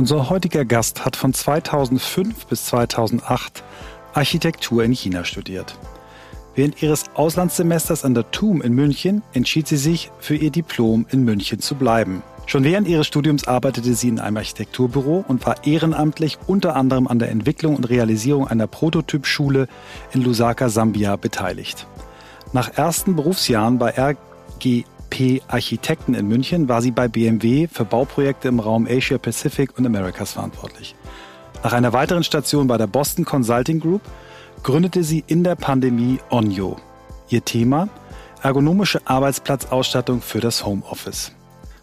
Unser heutiger Gast hat von 2005 bis 2008 Architektur in China studiert. Während ihres Auslandssemesters an der TUM in München entschied sie sich, für ihr Diplom in München zu bleiben. Schon während ihres Studiums arbeitete sie in einem Architekturbüro und war ehrenamtlich unter anderem an der Entwicklung und Realisierung einer Prototypschule in Lusaka, Sambia beteiligt. Nach ersten Berufsjahren bei RGP Architekten in München war sie bei BMW für Bauprojekte im Raum Asia Pacific und Americas verantwortlich. Nach einer weiteren Station bei der Boston Consulting Group gründete sie in der Pandemie Onyo. Ihr Thema? Ergonomische Arbeitsplatzausstattung für das Homeoffice.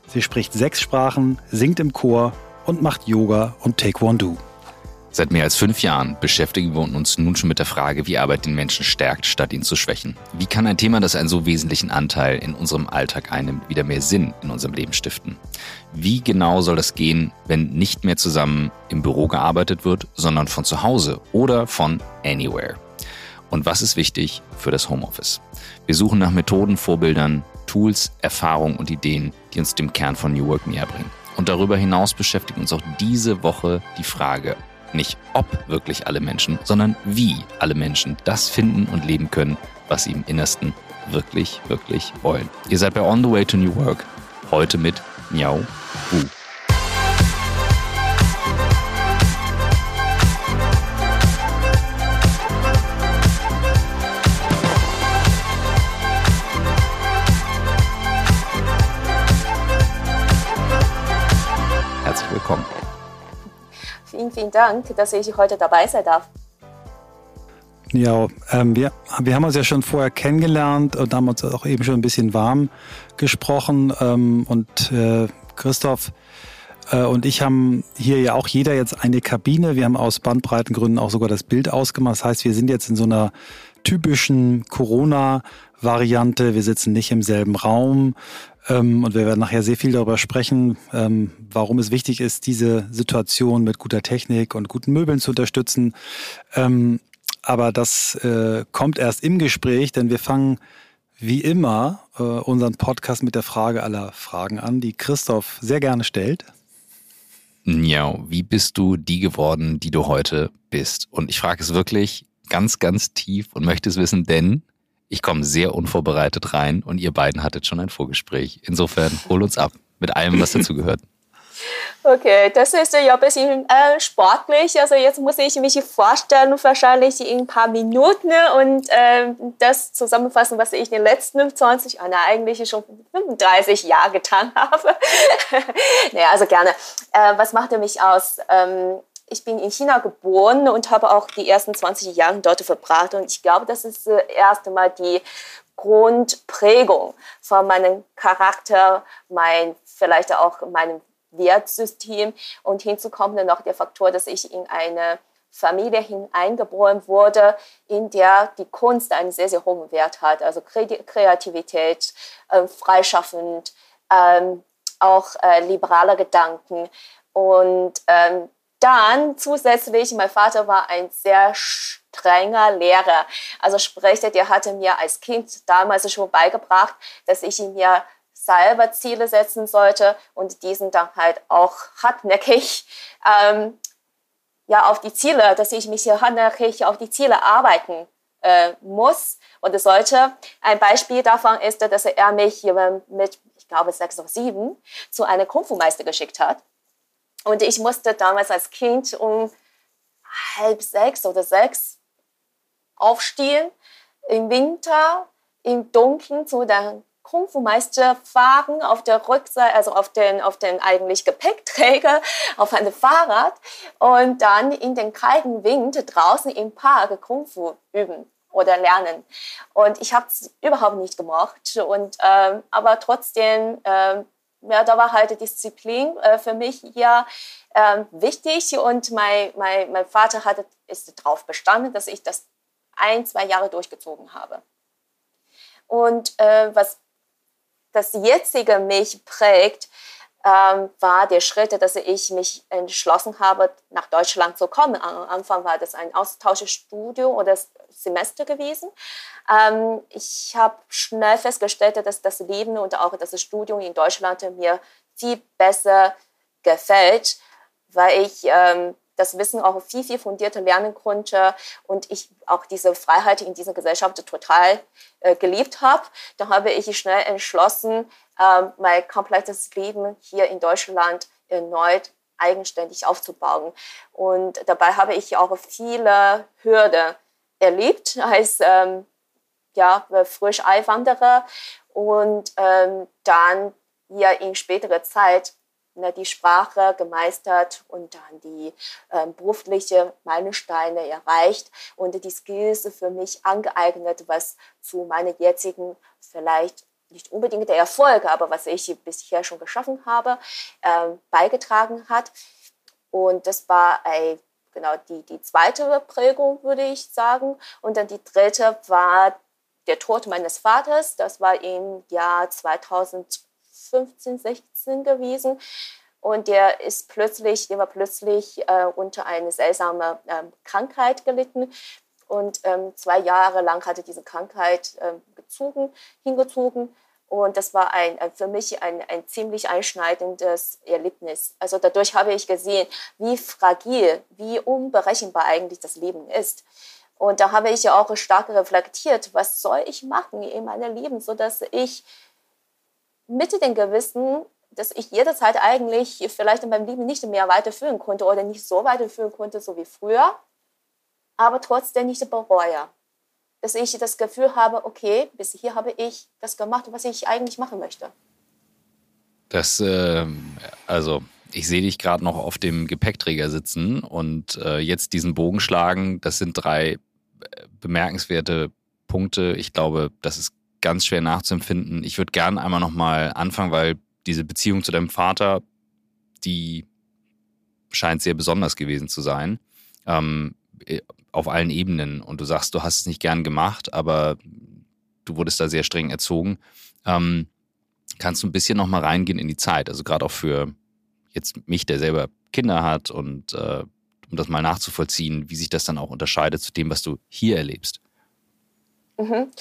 Sie spricht sechs Sprachen, singt im Chor und macht Yoga und Taekwondo. Seit mehr als fünf Jahren beschäftigen wir uns nun schon mit der Frage, wie Arbeit den Menschen stärkt, statt ihn zu schwächen. Wie kann ein Thema, das einen so wesentlichen Anteil in unserem Alltag einnimmt, wieder mehr Sinn in unserem Leben stiften? Wie genau soll das gehen, wenn nicht mehr zusammen im Büro gearbeitet wird, sondern von zu Hause oder von anywhere? Und was ist wichtig für das Homeoffice? Wir suchen nach Methoden, Vorbildern, Tools, Erfahrungen und Ideen, die uns dem Kern von New Work näher bringen. Und darüber hinaus beschäftigt uns auch diese Woche die Frage, nicht ob wirklich alle Menschen, sondern wie alle Menschen das finden und leben können, was sie im Innersten wirklich, wirklich wollen. Ihr seid bei On the Way to New Work, heute mit Miao Wu. Vielen, vielen Dank, dass ich heute dabei sein darf. Ja, ähm, wir, wir haben uns ja schon vorher kennengelernt und haben uns auch eben schon ein bisschen warm gesprochen. Ähm, und äh, Christoph äh, und ich haben hier ja auch jeder jetzt eine Kabine. Wir haben aus Bandbreitengründen auch sogar das Bild ausgemacht. Das heißt, wir sind jetzt in so einer typischen Corona-Variante. Wir sitzen nicht im selben Raum. Ähm, und wir werden nachher sehr viel darüber sprechen, ähm, warum es wichtig ist, diese Situation mit guter Technik und guten Möbeln zu unterstützen. Ähm, aber das äh, kommt erst im Gespräch, denn wir fangen wie immer äh, unseren Podcast mit der Frage aller Fragen an, die Christoph sehr gerne stellt. Ja, wie bist du die geworden, die du heute bist? Und ich frage es wirklich ganz, ganz tief und möchte es wissen, denn ich komme sehr unvorbereitet rein und ihr beiden hattet schon ein Vorgespräch. Insofern hol uns ab mit allem, was dazu gehört. Okay, das ist ja ein bisschen äh, sportlich. Also jetzt muss ich mich vorstellen, wahrscheinlich in ein paar Minuten und äh, das zusammenfassen, was ich in den letzten 20, äh, eigentlich schon 35 Jahren getan habe. naja, also gerne. Äh, was macht mich aus? Ähm, ich bin in China geboren und habe auch die ersten 20 Jahre dort verbracht. Und ich glaube, das ist das erste Mal die Grundprägung von meinem Charakter, mein, vielleicht auch meinem Wertsystem. Und hinzu kommt dann noch der Faktor, dass ich in eine Familie hineingeboren wurde, in der die Kunst einen sehr, sehr hohen Wert hat. Also Kreativität, äh, freischaffend, ähm, auch äh, liberaler Gedanken. Und ähm, dann zusätzlich, mein Vater war ein sehr strenger Lehrer. Also sprich, der hatte mir als Kind damals schon beigebracht, dass ich mir selber Ziele setzen sollte und diesen dann halt auch hartnäckig ähm, ja, auf die Ziele, dass ich mich hier hartnäckig auf die Ziele arbeiten äh, muss und sollte. Ein Beispiel davon ist, dass er mich mit, ich glaube, sechs oder sieben zu einem Kung-Fu-Meister geschickt hat. Und ich musste damals als Kind um halb sechs oder sechs aufstehen, im Winter, im Dunkeln zu der Kung-Fu-Meister fahren auf der Rückseite, also auf den, auf den eigentlich Gepäckträger, auf einem Fahrrad und dann in den kalten Wind draußen im Park Kung-Fu üben oder lernen. Und ich habe es überhaupt nicht gemocht. Und, ähm, aber trotzdem ähm, ja, da war halt Disziplin äh, für mich hier äh, wichtig und mein, mein, mein Vater hat, ist darauf bestanden, dass ich das ein, zwei Jahre durchgezogen habe. Und äh, was das jetzige mich prägt, ähm, war der Schritt, dass ich mich entschlossen habe, nach Deutschland zu kommen. Am Anfang war das ein Austauschstudium oder Semester gewesen. Ähm, ich habe schnell festgestellt, dass das Leben und auch das Studium in Deutschland mir viel besser gefällt. weil ich ähm, das Wissen auch viel, viel fundierter lernen konnte und ich auch diese Freiheit in dieser Gesellschaft total äh, geliebt habe. Da habe ich schnell entschlossen, äh, mein komplettes Leben hier in Deutschland erneut eigenständig aufzubauen. Und dabei habe ich auch viele Hürden erlebt. Als ähm, ja, frisch Einwanderer und ähm, dann ja in späterer Zeit ne, die Sprache gemeistert und dann die ähm, berufliche Meilensteine erreicht. Und die Skills für mich angeeignet, was zu meiner jetzigen vielleicht nicht unbedingt der Erfolg, aber was ich bisher schon geschaffen habe, ähm, beigetragen hat. Und das war ein, genau die, die zweite Prägung, würde ich sagen. Und dann die dritte war der Tod meines Vaters. Das war im Jahr 2015, 16 gewesen. Und der ist plötzlich, der war plötzlich äh, unter eine seltsame äh, Krankheit gelitten. Und ähm, zwei Jahre lang hatte diese Krankheit ähm, gezogen, hingezogen. Und das war ein, für mich ein, ein ziemlich einschneidendes Erlebnis. Also dadurch habe ich gesehen, wie fragil, wie unberechenbar eigentlich das Leben ist. Und da habe ich ja auch stark reflektiert, was soll ich machen in meinem Leben, sodass ich mit dem Gewissen dass ich jederzeit eigentlich vielleicht in meinem Leben nicht mehr weiterführen konnte oder nicht so weiterführen konnte, so wie früher, aber trotzdem nicht bereue. Dass ich das Gefühl habe, okay, bis hier habe ich das gemacht, was ich eigentlich machen möchte. Das, äh, also ich sehe dich gerade noch auf dem Gepäckträger sitzen und äh, jetzt diesen Bogen schlagen. Das sind drei äh, bemerkenswerte Punkte. Ich glaube, das ist ganz schwer nachzuempfinden. Ich würde gerne einmal nochmal anfangen, weil diese Beziehung zu deinem Vater, die scheint sehr besonders gewesen zu sein. Ähm, auf allen Ebenen. Und du sagst, du hast es nicht gern gemacht, aber du wurdest da sehr streng erzogen. Ähm, kannst du ein bisschen noch mal reingehen in die Zeit? Also gerade auch für jetzt mich, der selber Kinder hat und äh, um das mal nachzuvollziehen, wie sich das dann auch unterscheidet zu dem, was du hier erlebst. Mhm.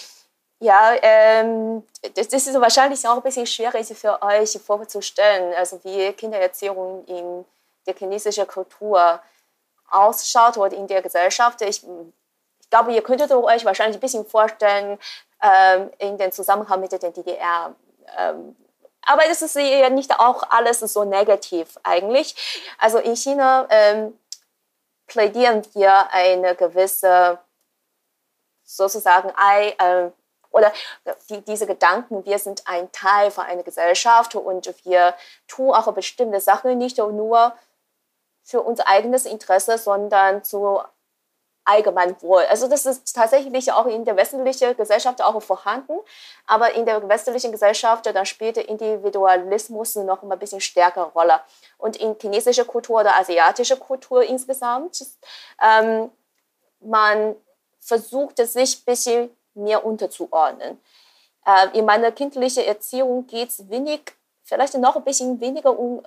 Ja, ähm, das, das, ist wahrscheinlich auch ein bisschen schwierig für euch vorzustellen, also wie Kindererziehung in der chinesischen Kultur ausschaut oder in der Gesellschaft. Ich, ich glaube, ihr könntet euch wahrscheinlich ein bisschen vorstellen ähm, in den Zusammenhang mit der DDR. Ähm, aber das ist ja nicht auch alles so negativ eigentlich. Also in China ähm, plädieren wir eine gewisse sozusagen ein, oder die, diese Gedanken, wir sind ein Teil von einer Gesellschaft und wir tun auch bestimmte Sachen nicht nur für unser eigenes Interesse, sondern zu Allgemeinwohl. Also das ist tatsächlich auch in der westlichen Gesellschaft auch vorhanden, aber in der westlichen Gesellschaft dann spielt der Individualismus noch ein bisschen stärkere Rolle. Und in chinesischer Kultur oder asiatischer Kultur insgesamt, ähm, man versucht sich ein bisschen mehr unterzuordnen. Äh, in meiner kindlichen Erziehung geht es wenig, vielleicht noch ein bisschen weniger um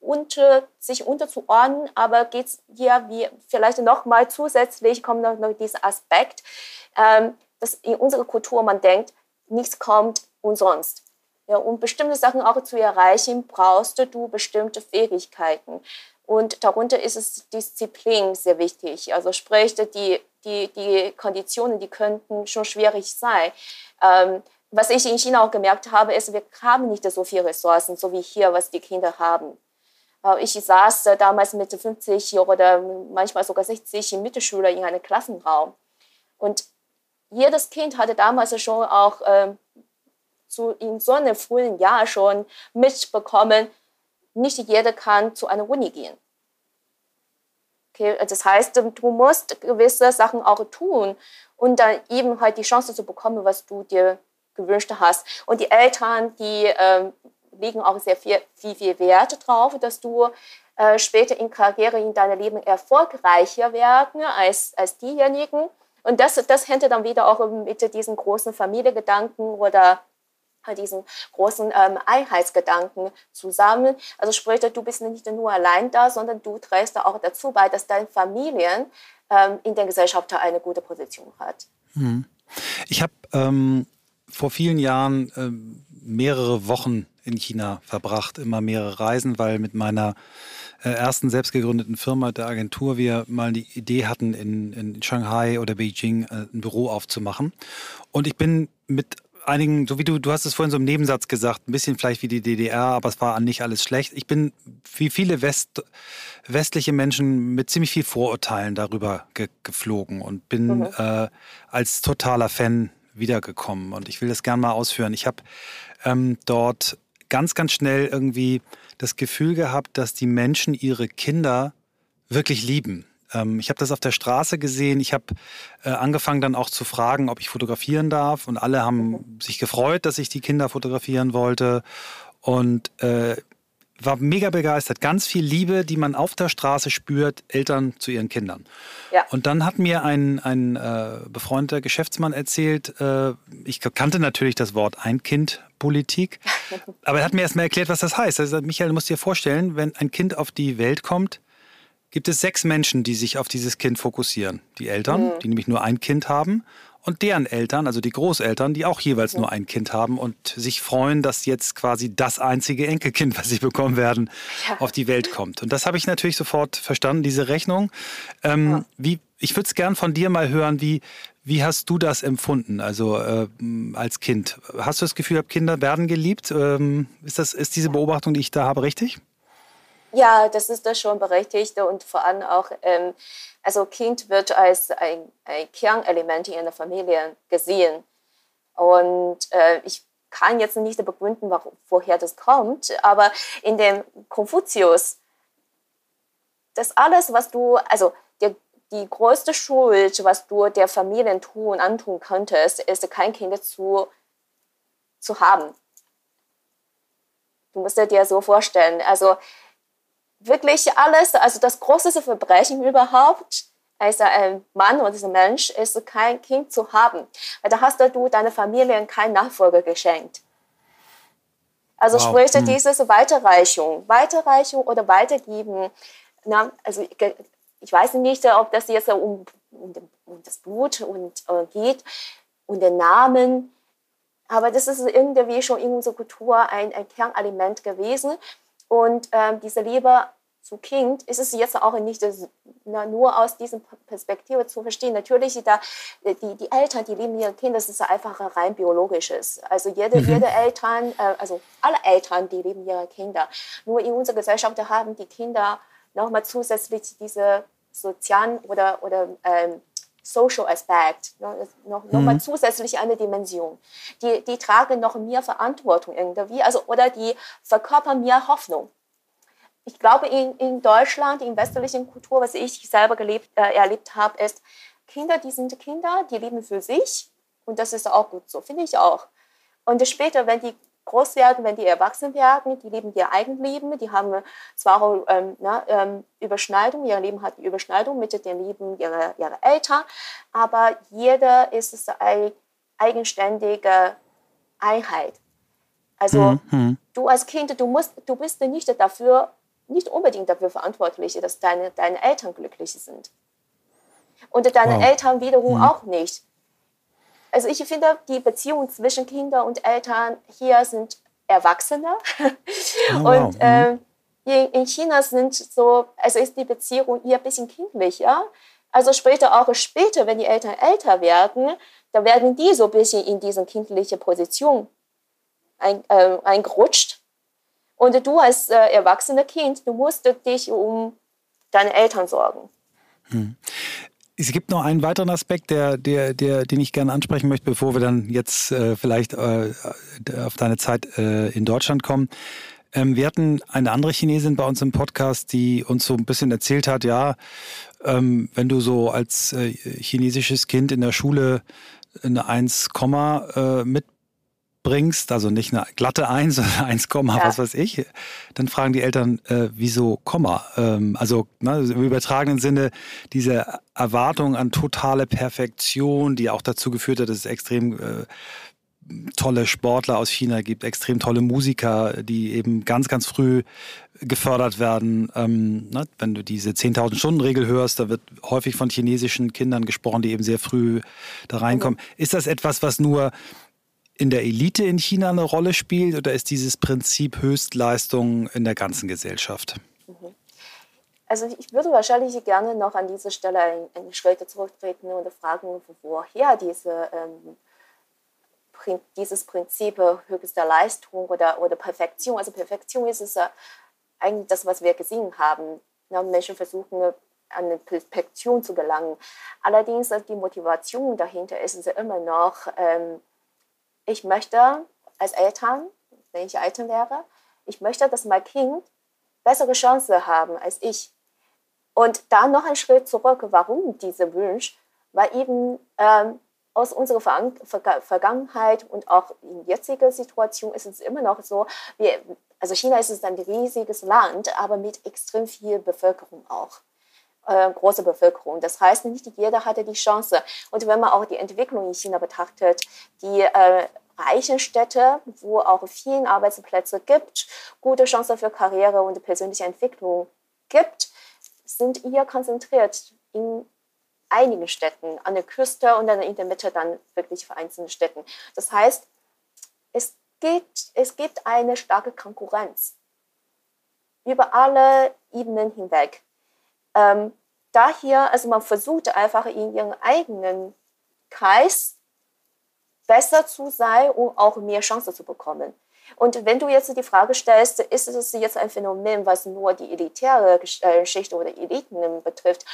unter, sich unterzuordnen, aber geht es hier wie vielleicht noch mal zusätzlich kommt noch, noch dieser Aspekt, ähm, dass in unserer Kultur man denkt, nichts kommt umsonst. Ja, um bestimmte Sachen auch zu erreichen, brauchst du bestimmte Fähigkeiten. Und darunter ist es Disziplin sehr wichtig. Also sprich, die die, die Konditionen, die könnten schon schwierig sein. Ähm, was ich in China auch gemerkt habe, ist, wir haben nicht so viele Ressourcen, so wie hier, was die Kinder haben. Äh, ich saß damals mit 50 oder manchmal sogar 60 Mittelschüler in einem Klassenraum. Und jedes Kind hatte damals schon auch äh, zu, in so einem frühen Jahr schon mitbekommen, nicht jeder kann zu einer Uni gehen. Das heißt, du musst gewisse Sachen auch tun und dann eben halt die Chance zu bekommen, was du dir gewünscht hast. Und die Eltern, die ähm, legen auch sehr viel, viel, viel Wert drauf, dass du äh, später in Karriere in deinem Leben erfolgreicher werden als, als diejenigen. Und das, das hängt dann wieder auch mit diesen großen Familiengedanken oder diesen großen ähm, Einheitsgedanken zusammen. Also sprich, du bist nicht nur allein da, sondern du trägst auch dazu bei, dass deine Familien ähm, in der Gesellschaft eine gute Position hat. Hm. Ich habe ähm, vor vielen Jahren ähm, mehrere Wochen in China verbracht, immer mehrere Reisen, weil mit meiner äh, ersten selbst gegründeten Firma der Agentur wir mal die Idee hatten, in, in Shanghai oder Beijing äh, ein Büro aufzumachen. Und ich bin mit einigen, so wie du, du hast es vorhin so im Nebensatz gesagt, ein bisschen vielleicht wie die DDR, aber es war nicht alles schlecht. Ich bin wie viele West, westliche Menschen mit ziemlich viel Vorurteilen darüber ge geflogen und bin mhm. äh, als totaler Fan wiedergekommen. Und ich will das gerne mal ausführen. Ich habe ähm, dort ganz, ganz schnell irgendwie das Gefühl gehabt, dass die Menschen ihre Kinder wirklich lieben. Ähm, ich habe das auf der Straße gesehen. Ich habe äh, angefangen dann auch zu fragen, ob ich fotografieren darf. Und alle haben sich gefreut, dass ich die Kinder fotografieren wollte. Und äh, war mega begeistert. Ganz viel Liebe, die man auf der Straße spürt, Eltern zu ihren Kindern. Ja. Und dann hat mir ein, ein äh, befreundeter Geschäftsmann erzählt, äh, ich kannte natürlich das Wort Ein-Kind-Politik, aber er hat mir erstmal erklärt, was das heißt. Also, Michael, du musst dir vorstellen, wenn ein Kind auf die Welt kommt, gibt es sechs Menschen, die sich auf dieses Kind fokussieren. Die Eltern, mhm. die nämlich nur ein Kind haben, und deren Eltern, also die Großeltern, die auch jeweils nur ein Kind haben und sich freuen, dass jetzt quasi das einzige Enkelkind, was sie bekommen werden, ja. auf die Welt kommt. Und das habe ich natürlich sofort verstanden, diese Rechnung. Ähm, ja. wie, ich würde es gern von dir mal hören, wie, wie hast du das empfunden, also äh, als Kind? Hast du das Gefühl, Kinder werden geliebt? Ähm, ist, das, ist diese Beobachtung, die ich da habe, richtig? Ja, das ist das schon berechtigt und vor allem auch, ähm, also Kind wird als ein, ein Kernelement in einer Familie gesehen. Und äh, ich kann jetzt nicht begründen, woher das kommt, aber in dem Konfuzius, das alles, was du, also der, die größte Schuld, was du der Familie tun, antun könntest, ist, kein Kind zu, zu haben. Du musst dir so vorstellen. Also wirklich alles, also das größte Verbrechen überhaupt, als ein Mann oder ein Mensch ist, kein Kind zu haben. Weil da hast du deiner Familie keinen Nachfolger geschenkt. Also wow. sprich, hm. diese Weiterreichung, Weiterreichung oder Weitergeben, na, also ich weiß nicht, ob das jetzt um, um, um das Blut und, uh, geht und den Namen, aber das ist irgendwie schon in unserer Kultur ein, ein Kernelement gewesen. Und ähm, diese Liebe zu Kind ist es jetzt auch nicht nur aus dieser Perspektive zu verstehen. Natürlich, da, die, die Eltern, die lieben ihre Kinder, das ist einfach rein biologisches. Also jede, mhm. jede Eltern, äh, also alle Eltern, die lieben ihre Kinder. Nur in unserer Gesellschaft haben die Kinder nochmal zusätzlich diese sozialen oder, oder ähm, Social Aspekt, ne, noch, mhm. zusätzlich eine Dimension. Die, die tragen noch mehr Verantwortung irgendwie, also, oder die verkörpern mehr Hoffnung. Ich glaube, in, in Deutschland, in westlichen Kultur, was ich selber gelebt, äh, erlebt habe, ist, Kinder, die sind Kinder, die leben für sich und das ist auch gut so, finde ich auch. Und später, wenn die groß werden, wenn die erwachsen werden, die leben ihr Eigenleben, die haben zwar auch ähm, na, ähm, Überschneidung, ihr Leben hat Überschneidung mit dem Leben ihrer, ihrer Eltern, aber jeder ist eine eigenständige Einheit. Also mhm. du als Kind, du, musst, du bist nicht dafür, nicht unbedingt dafür verantwortlich, dass deine, deine Eltern glücklich sind. Und deine wow. Eltern wiederum mhm. auch nicht. Also ich finde, die Beziehung zwischen Kindern und Eltern hier sind Erwachsene. Oh, und wow. äh, in China sind so, also ist die Beziehung eher ein bisschen kindlicher. Also später auch später, wenn die Eltern älter werden, da werden die so ein bisschen in diese kindliche Position ein, äh, eingerutscht. Und du als äh, erwachsener Kind, du musst dich um deine Eltern sorgen. Hm. Es gibt noch einen weiteren Aspekt, der, der, der, den ich gerne ansprechen möchte, bevor wir dann jetzt äh, vielleicht äh, auf deine Zeit äh, in Deutschland kommen. Ähm, wir hatten eine andere Chinesin bei uns im Podcast, die uns so ein bisschen erzählt hat, ja, ähm, wenn du so als äh, chinesisches Kind in der Schule eine 1, äh, mit bringst, also nicht eine glatte 1, sondern 1, ja. was weiß ich, dann fragen die Eltern, äh, wieso Komma? Ähm, also ne, im übertragenen Sinne diese Erwartung an totale Perfektion, die auch dazu geführt hat, dass es extrem äh, tolle Sportler aus China gibt, extrem tolle Musiker, die eben ganz, ganz früh gefördert werden. Ähm, ne, wenn du diese 10.000 Stunden Regel hörst, da wird häufig von chinesischen Kindern gesprochen, die eben sehr früh da reinkommen. Mhm. Ist das etwas, was nur in der Elite in China eine Rolle spielt oder ist dieses Prinzip Höchstleistung in der ganzen Gesellschaft? Mhm. also ich würde wahrscheinlich gerne noch an dieser Stelle einen, Schritt zurücktreten und fragen, woher diese, ähm, dieses Prinzip höchster Leistung oder, oder Perfektion, also Perfektion ist es eigentlich das, was wir gesehen haben. Ja, Menschen versuchen, an eine Perfektion zu gelangen. Allerdings die Motivation dahinter ist es immer noch, ähm, ich möchte als Eltern, wenn ich Eltern wäre, ich möchte, dass mein Kind bessere Chancen haben als ich. Und da noch ein Schritt zurück, warum dieser Wunsch? Weil eben ähm, aus unserer Vergangenheit und auch in jetziger Situation ist es immer noch so, wir, also China ist ein riesiges Land, aber mit extrem viel Bevölkerung auch. Äh, große Bevölkerung. Das heißt, nicht jeder hatte die Chance. Und wenn man auch die Entwicklung in China betrachtet, die äh, reichen Städte, wo auch viele Arbeitsplätze gibt, gute Chancen für Karriere und persönliche Entwicklung gibt, sind eher konzentriert in einigen Städten, an der Küste und dann in der Mitte dann wirklich vereinzelte Städten. Das heißt, es gibt, es gibt eine starke Konkurrenz über alle Ebenen hinweg. Ähm, daher, also man versucht einfach in ihrem eigenen Kreis besser zu sein, um auch mehr Chancen zu bekommen. Und wenn du jetzt die Frage stellst, ist es jetzt ein Phänomen, was nur die elitäre äh, Schicht oder Eliten betrifft,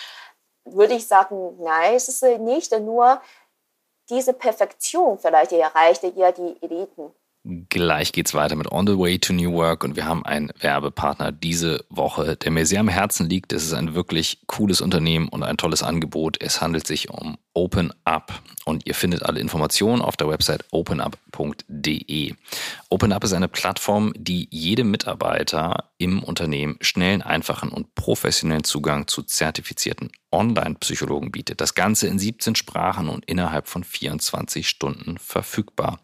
würde ich sagen, nein, es ist nicht nur diese Perfektion vielleicht erreicht eher die Eliten. Gleich geht's weiter mit On the Way to New Work und wir haben einen Werbepartner diese Woche, der mir sehr am Herzen liegt. Es ist ein wirklich cooles Unternehmen und ein tolles Angebot. Es handelt sich um Open Up und ihr findet alle Informationen auf der Website openup.de. Open Up ist eine Plattform, die jedem Mitarbeiter im Unternehmen schnellen, einfachen und professionellen Zugang zu zertifizierten Online-Psychologen bietet. Das Ganze in 17 Sprachen und innerhalb von 24 Stunden verfügbar.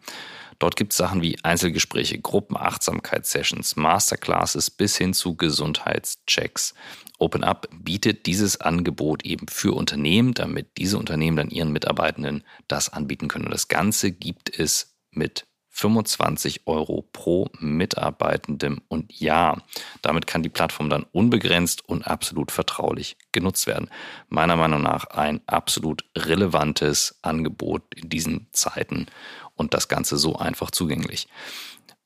Dort gibt es Sachen wie Einzelgespräche, Gruppenachtsamkeitssessions, Masterclasses bis hin zu Gesundheitschecks. OpenUp bietet dieses Angebot eben für Unternehmen, damit diese Unternehmen dann ihren Mitarbeitenden das anbieten können. Und das Ganze gibt es mit 25 Euro pro Mitarbeitendem und Jahr. Damit kann die Plattform dann unbegrenzt und absolut vertraulich genutzt werden. Meiner Meinung nach ein absolut relevantes Angebot in diesen Zeiten und das Ganze so einfach zugänglich.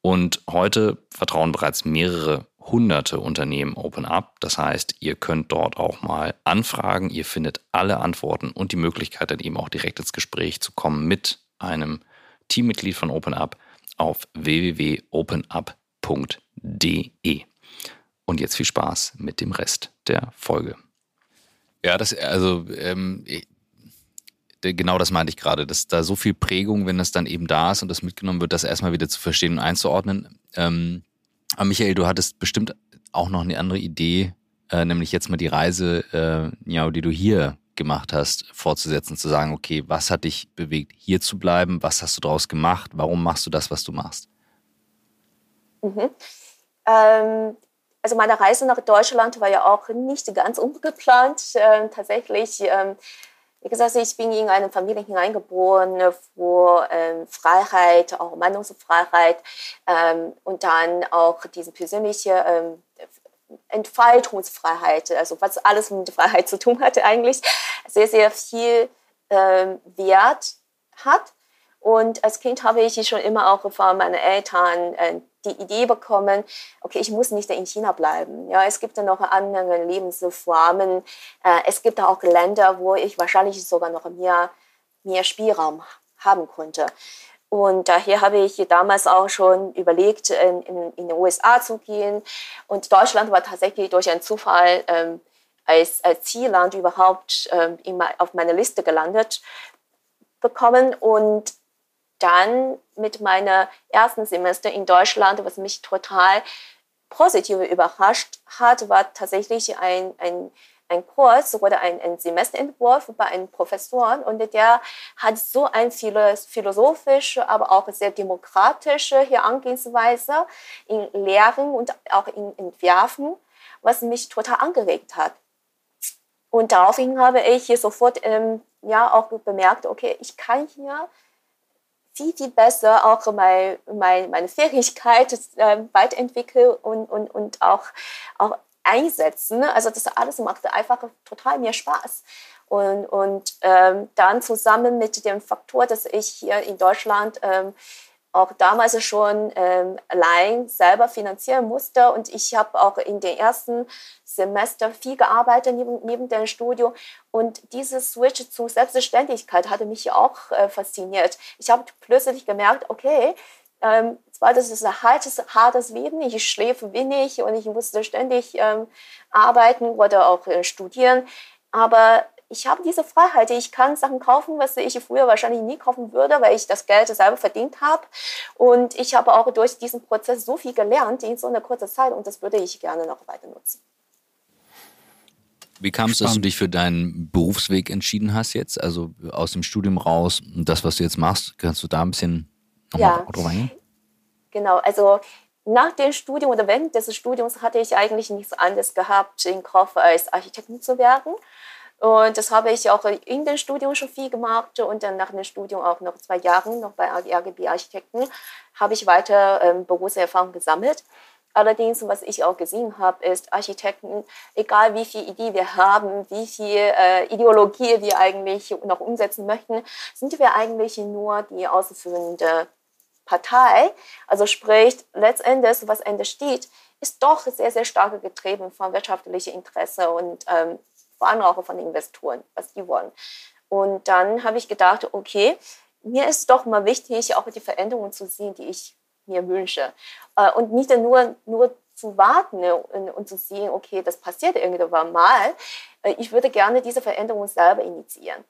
Und heute vertrauen bereits mehrere hunderte Unternehmen OpenUp. Das heißt, ihr könnt dort auch mal anfragen. Ihr findet alle Antworten und die Möglichkeit, dann eben auch direkt ins Gespräch zu kommen mit einem Teammitglied von OpenUp auf www.openup.de. Und jetzt viel Spaß mit dem Rest der Folge. Ja, das, also, ähm, genau das meinte ich gerade, dass da so viel Prägung, wenn das dann eben da ist und das mitgenommen wird, das erstmal wieder zu verstehen und einzuordnen. Ähm, aber Michael, du hattest bestimmt auch noch eine andere Idee, äh, nämlich jetzt mal die Reise, äh, ja, die du hier gemacht hast, fortzusetzen, zu sagen, okay, was hat dich bewegt, hier zu bleiben? Was hast du daraus gemacht? Warum machst du das, was du machst? Mhm. Ähm, also meine Reise nach Deutschland war ja auch nicht ganz ungeplant. Äh, tatsächlich ähm, wie gesagt, ich bin in eine Familie hineingeboren, wo ähm, Freiheit, auch Meinungsfreiheit ähm, und dann auch diese persönliche ähm, Entfaltungsfreiheit, also was alles mit Freiheit zu tun hatte eigentlich, sehr, sehr viel ähm, Wert hat. Und als Kind habe ich schon immer auch von meinen Eltern äh, die Idee bekommen, okay, ich muss nicht in China bleiben. Ja, es gibt noch andere Lebensformen. Äh, es gibt auch Länder, wo ich wahrscheinlich sogar noch mehr, mehr Spielraum haben konnte. Und daher habe ich damals auch schon überlegt, in, in, in den USA zu gehen. Und Deutschland war tatsächlich durch einen Zufall ähm, als, als Zielland überhaupt ähm, in, auf meiner Liste gelandet bekommen. Und dann mit meiner ersten Semester in Deutschland, was mich total positiv überrascht hat, war tatsächlich ein, ein, ein Kurs oder ein, ein Semesterentwurf bei einem Professor und der hat so eine philosophische, aber auch sehr demokratische Herangehensweise in Lehren und auch in Entwerfen, was mich total angeregt hat. Und daraufhin habe ich hier sofort ähm, ja auch bemerkt, okay, ich kann hier viel, viel besser auch mein, mein, meine Fähigkeit äh, weiterentwickeln und, und, und auch, auch einsetzen. Also das alles macht einfach total mir Spaß. Und, und ähm, dann zusammen mit dem Faktor, dass ich hier in Deutschland ähm, auch damals schon ähm, allein selber finanzieren musste. Und ich habe auch in den ersten Semester viel gearbeitet neben, neben dem Studium. Und dieses Switch zu Selbstständigkeit hatte mich auch äh, fasziniert. Ich habe plötzlich gemerkt, okay, ähm, zwar das ist ein hartes, hartes Leben, ich schläfe wenig und ich musste ständig ähm, arbeiten oder auch äh, studieren. Aber ich habe diese Freiheit. Ich kann Sachen kaufen, was ich früher wahrscheinlich nie kaufen würde, weil ich das Geld selber verdient habe. Und ich habe auch durch diesen Prozess so viel gelernt in so einer kurzen Zeit und das würde ich gerne noch weiter nutzen. Wie kam es, dass du dich für deinen Berufsweg entschieden hast jetzt? Also aus dem Studium raus und das, was du jetzt machst, kannst du da ein bisschen nochmal ja. drauf eingehen? Genau, also nach dem Studium oder während des Studiums hatte ich eigentlich nichts anderes gehabt, im Kopf als Architektin zu werden. Und das habe ich auch in dem Studium schon viel gemacht und dann nach dem Studium auch noch zwei Jahre noch bei RGB Architekten habe ich weiter ähm, Berufserfahrung gesammelt. Allerdings, was ich auch gesehen habe, ist Architekten, egal wie viel Idee wir haben, wie viel äh, Ideologie wir eigentlich noch umsetzen möchten, sind wir eigentlich nur die ausführende Partei. Also sprich, letztendlich, was entsteht, ist doch sehr, sehr stark getrieben von wirtschaftlichem Interesse und ähm, auch von Investoren, was die wollen. Und dann habe ich gedacht, okay, mir ist doch mal wichtig, auch die Veränderungen zu sehen, die ich mir wünsche. Äh, und nicht nur, nur zu warten ne, und, und, zu sehen, okay, das passiert irgendwann mal. Äh, ich würde gerne diese Veränderung selber initiieren.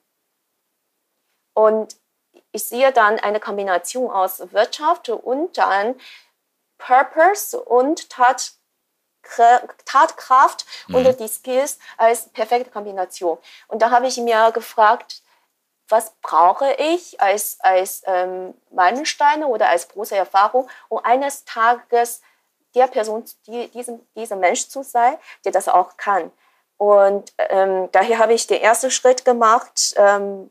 Und ich sehe dann eine Kombination aus Wirtschaft und dann Purpose und Tat Tatkraft mhm. und die Skills als perfekte Kombination. Und da habe ich mir gefragt, was brauche ich als, als ähm, Meilensteine oder als große Erfahrung, um eines Tages der Person, die, diesem, dieser Mensch zu sein, der das auch kann. Und ähm, daher habe ich den ersten Schritt gemacht, ähm,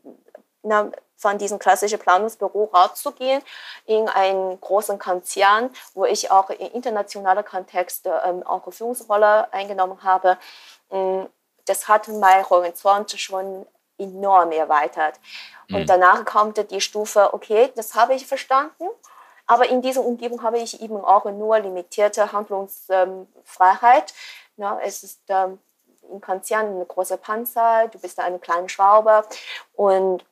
na, von diesem klassischen Planungsbüro rauszugehen in einen großen Konzern, wo ich auch in internationaler Kontext ähm, auch eine Führungsrolle eingenommen habe. Mm, das hat mein Horizont schon enorm erweitert. Und mhm. danach kommt die Stufe, okay, das habe ich verstanden, aber in dieser Umgebung habe ich eben auch nur limitierte Handlungsfreiheit. Ja, es ist ähm, im Konzern eine große Panzer, du bist da eine kleine Schraube und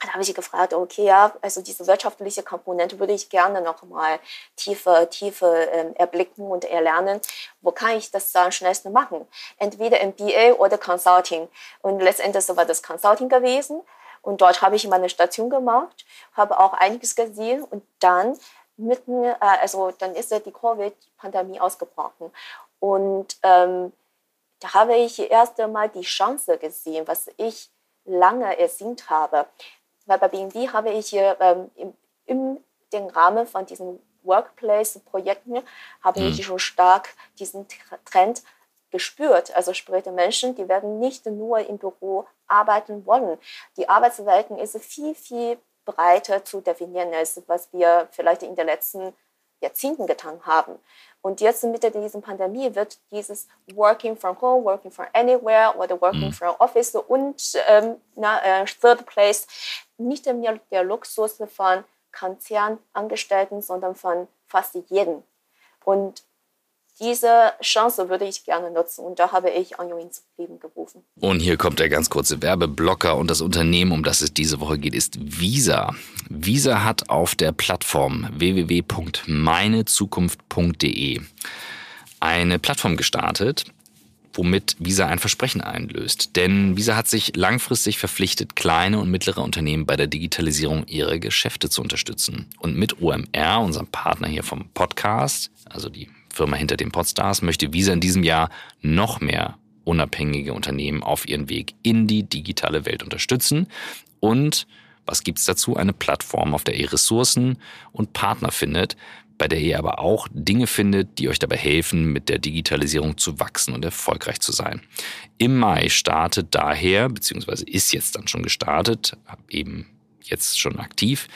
da habe ich gefragt, okay, ja, also diese wirtschaftliche Komponente würde ich gerne noch mal tiefer, tiefer ähm, erblicken und erlernen. Wo kann ich das am schnellsten machen? Entweder MBA oder Consulting. Und letztendlich war das Consulting gewesen. Und dort habe ich meine Station gemacht, habe auch einiges gesehen und dann mitten, äh, also dann ist die Covid-Pandemie ausgebrochen. Und ähm, da habe ich erst einmal die Chance gesehen, was ich lange ersehnt habe weil bei BND habe ich ähm, im, im den Rahmen von diesen Workplace-Projekten habe mhm. ich schon stark diesen Trend gespürt. Also sprich, die Menschen, die werden nicht nur im Büro arbeiten wollen. Die Arbeitswelten ist viel, viel breiter zu definieren, als was wir vielleicht in den letzten Jahrzehnten getan haben. Und jetzt mit dieser Pandemie wird dieses Working from Home, Working from Anywhere oder Working mhm. from Office und ähm, na, äh, Third Place nicht mehr der Luxus von Konzernangestellten, sondern von fast jedem. Und diese Chance würde ich gerne nutzen und da habe ich Anjo ins Leben gerufen. Und hier kommt der ganz kurze Werbeblocker und das Unternehmen, um das es diese Woche geht, ist Visa. Visa hat auf der Plattform www.meinezukunft.de eine Plattform gestartet, womit Visa ein Versprechen einlöst. Denn Visa hat sich langfristig verpflichtet, kleine und mittlere Unternehmen bei der Digitalisierung ihrer Geschäfte zu unterstützen. Und mit OMR, unserem Partner hier vom Podcast, also die Firma hinter den Podstars, möchte Visa in diesem Jahr noch mehr unabhängige Unternehmen auf ihren Weg in die digitale Welt unterstützen und was gibt's dazu? Eine Plattform, auf der ihr Ressourcen und Partner findet, bei der ihr aber auch Dinge findet, die euch dabei helfen, mit der Digitalisierung zu wachsen und erfolgreich zu sein. Im Mai startet daher, beziehungsweise ist jetzt dann schon gestartet, eben jetzt schon aktiv,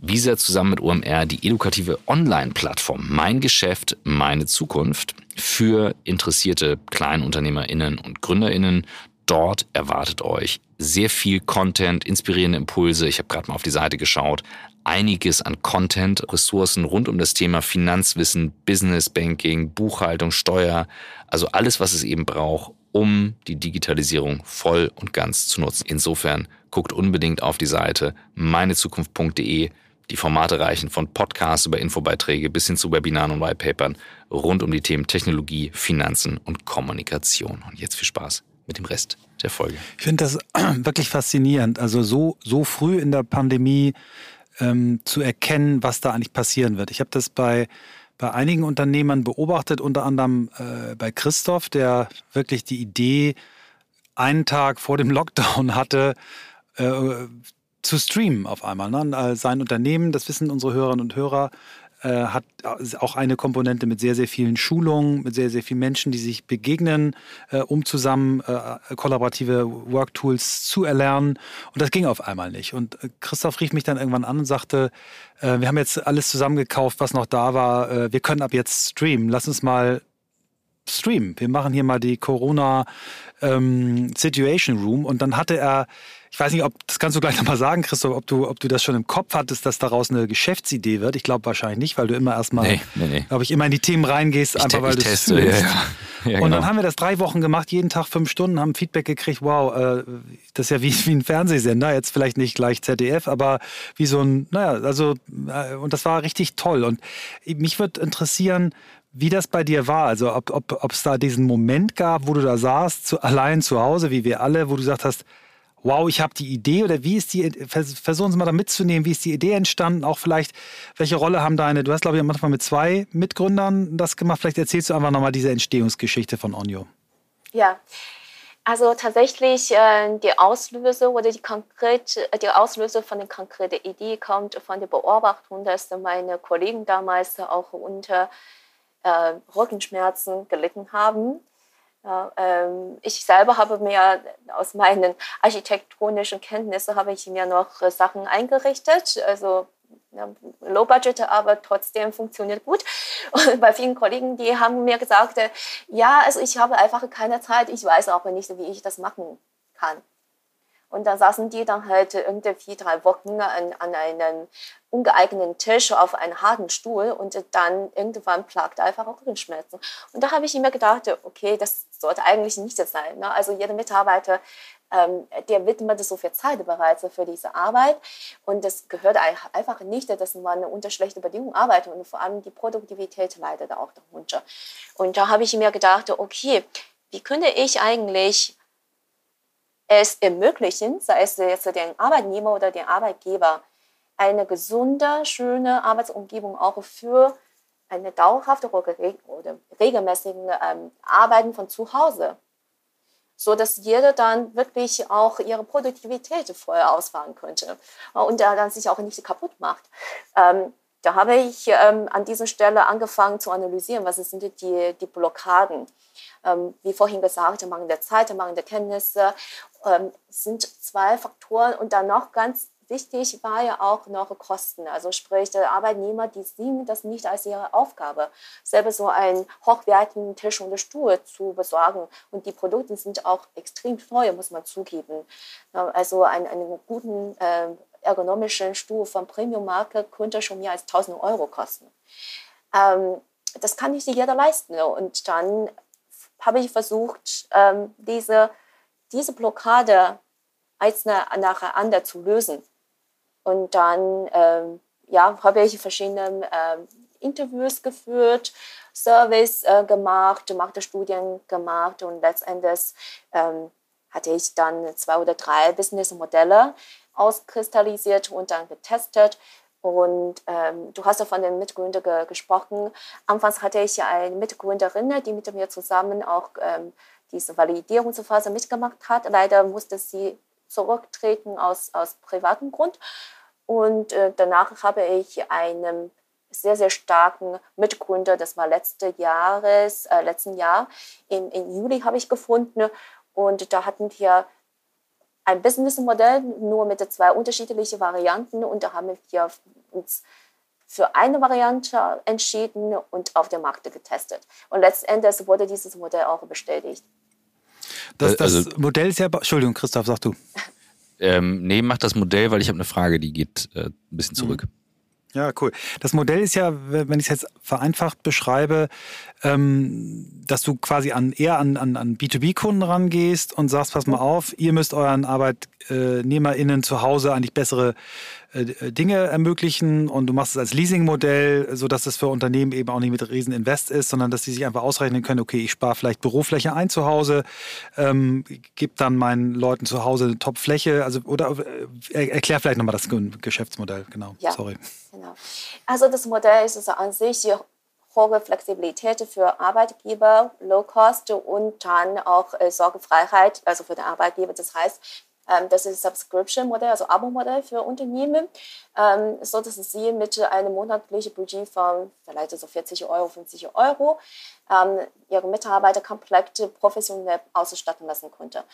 Visa zusammen mit OMR die edukative Online-Plattform Mein Geschäft, meine Zukunft für interessierte KleinunternehmerInnen und GründerInnen. Dort erwartet euch sehr viel Content, inspirierende Impulse. Ich habe gerade mal auf die Seite geschaut. Einiges an Content, Ressourcen rund um das Thema Finanzwissen, Business Banking, Buchhaltung, Steuer. Also alles, was es eben braucht, um die Digitalisierung voll und ganz zu nutzen. Insofern guckt unbedingt auf die Seite meinezukunft.de. Die Formate reichen von Podcasts über Infobeiträge bis hin zu Webinaren und Whitepapern rund um die Themen Technologie, Finanzen und Kommunikation. Und jetzt viel Spaß mit dem Rest der Folge. Ich finde das wirklich faszinierend. Also so, so früh in der Pandemie ähm, zu erkennen, was da eigentlich passieren wird. Ich habe das bei, bei einigen Unternehmern beobachtet, unter anderem äh, bei Christoph, der wirklich die Idee einen Tag vor dem Lockdown hatte, äh, zu streamen auf einmal. Ne? Äh, sein Unternehmen, das wissen unsere Hörerinnen und Hörer, äh, hat auch eine Komponente mit sehr, sehr vielen Schulungen, mit sehr, sehr vielen Menschen, die sich begegnen, äh, um zusammen äh, kollaborative Worktools zu erlernen. Und das ging auf einmal nicht. Und äh, Christoph rief mich dann irgendwann an und sagte, äh, wir haben jetzt alles zusammengekauft, was noch da war. Äh, wir können ab jetzt streamen. Lass uns mal streamen. Wir machen hier mal die Corona ähm, Situation Room. Und dann hatte er ich weiß nicht, ob, das kannst du gleich nochmal sagen, Christoph, ob du, ob du das schon im Kopf hattest, dass daraus eine Geschäftsidee wird. Ich glaube wahrscheinlich nicht, weil du immer erstmal, nee, nee, nee. glaube ich, immer in die Themen reingehst, ich einfach weil du es ja, ja. ja, Und dann genau. haben wir das drei Wochen gemacht, jeden Tag fünf Stunden, haben Feedback gekriegt, wow, äh, das ist ja wie, wie ein Fernsehsender, jetzt vielleicht nicht gleich ZDF, aber wie so ein, naja, also, äh, und das war richtig toll. Und mich würde interessieren, wie das bei dir war. Also ob es ob, da diesen Moment gab, wo du da saßt, zu, allein zu Hause, wie wir alle, wo du gesagt hast, wow, ich habe die Idee oder wie ist die, versuchen Sie mal da mitzunehmen, wie ist die Idee entstanden, auch vielleicht, welche Rolle haben deine, du hast glaube ich manchmal mit zwei Mitgründern das gemacht, vielleicht erzählst du einfach nochmal diese Entstehungsgeschichte von Onyo. Ja, also tatsächlich äh, die Auslöser oder die konkrete, die Auslöser von der konkreten Idee kommt von der Beobachtung, dass meine Kollegen damals auch unter äh, Rückenschmerzen gelitten haben ja, ähm, ich selber habe mir aus meinen architektonischen Kenntnissen habe ich mir noch äh, Sachen eingerichtet, also ja, Low Budget, aber trotzdem funktioniert gut. Und bei vielen Kollegen, die haben mir gesagt, äh, ja, also ich habe einfach keine Zeit, ich weiß auch nicht, wie ich das machen kann. Und dann saßen die dann halt irgendwie drei Wochen an, an einem ungeeigneten Tisch auf einem harten Stuhl und dann irgendwann plagt einfach auch Rückenschmerzen. Und da habe ich mir gedacht, okay, das sollte eigentlich nicht das sein. Ne? Also jeder Mitarbeiter, ähm, der widmet so viel Zeit bereits für diese Arbeit und das gehört einfach nicht, dass man unter schlechten Bedingungen arbeitet und vor allem die Produktivität leidet auch darunter. Und da habe ich mir gedacht, okay, wie könnte ich eigentlich es ermöglichen, sei es jetzt den Arbeitnehmer oder den Arbeitgeber, eine gesunde, schöne Arbeitsumgebung auch für eine dauerhafte oder regelmäßige ähm, Arbeiten von zu Hause, so dass jeder dann wirklich auch ihre Produktivität voll ausfahren könnte und er dann sich auch nicht kaputt macht. Ähm, da habe ich ähm, an dieser Stelle angefangen zu analysieren, was sind die, die Blockaden. Ähm, wie vorhin gesagt, mangelnde Zeit, mangelnde Kenntnisse ähm, sind zwei Faktoren und dann noch ganz wichtig war ja auch noch Kosten. Also sprich, der Arbeitnehmer, die sehen das nicht als ihre Aufgabe, selber so einen hochwertigen Tisch und Stuhl zu besorgen. Und die Produkte sind auch extrem teuer, muss man zugeben. Also einen, einen guten äh, ergonomischen Stuhl von Premium-Marke könnte schon mehr als 1000 Euro kosten. Ähm, das kann nicht jeder leisten. Und dann habe ich versucht, ähm, diese, diese Blockade eins nach der anderen zu lösen. Und dann ähm, ja, habe ich verschiedene äh, Interviews geführt, Service äh, gemacht, Studien gemacht und letztendlich ähm, hatte ich dann zwei oder drei Businessmodelle auskristallisiert und dann getestet. Und ähm, du hast ja von den Mitgründern ge gesprochen. Anfangs hatte ich eine Mitgründerin, die mit mir zusammen auch ähm, diese Validierungsphase mitgemacht hat. Leider musste sie zurücktreten aus, aus privatem Grund. Und äh, danach habe ich einen sehr, sehr starken Mitgründer, das war letzte Jahres, äh, letzten Jahr, im, im Juli habe ich gefunden. Und da hatten wir ein Businessmodell, nur mit zwei unterschiedlichen Varianten. Und da haben wir uns für eine Variante entschieden und auf dem Markt getestet. Und letztendlich wurde dieses Modell auch bestätigt. Das, das also, Modell ist ja. Entschuldigung, Christoph, sag du. Ähm, nee, mach das Modell, weil ich habe eine Frage, die geht äh, ein bisschen zurück. Mhm. Ja, cool. Das Modell ist ja, wenn ich es jetzt vereinfacht beschreibe, ähm, dass du quasi an, eher an, an, an B2B-Kunden rangehst und sagst, pass mal auf, ihr müsst euren ArbeitnehmerInnen zu Hause eigentlich bessere Dinge ermöglichen und du machst es als Leasingmodell, sodass es für Unternehmen eben auch nicht mit riesen Invest ist, sondern dass sie sich einfach ausrechnen können, okay, ich spare vielleicht Bürofläche ein zu Hause, ähm, gebe dann meinen Leuten zu Hause eine Top-Fläche, also oder äh, erklär vielleicht nochmal das Geschäftsmodell, genau. Ja, Sorry. Genau. Also das Modell ist also an sich hohe Flexibilität für Arbeitgeber, Low Cost und dann auch äh, Sorgefreiheit, also für den Arbeitgeber. Das heißt, das ist Subscription-Modell, also Abo-Modell für Unternehmen, ähm, so dass sie mit einem monatlichen Budget von vielleicht so 40 Euro, 50 Euro ähm, ihre Mitarbeiter komplett professionell ausstatten lassen konnte.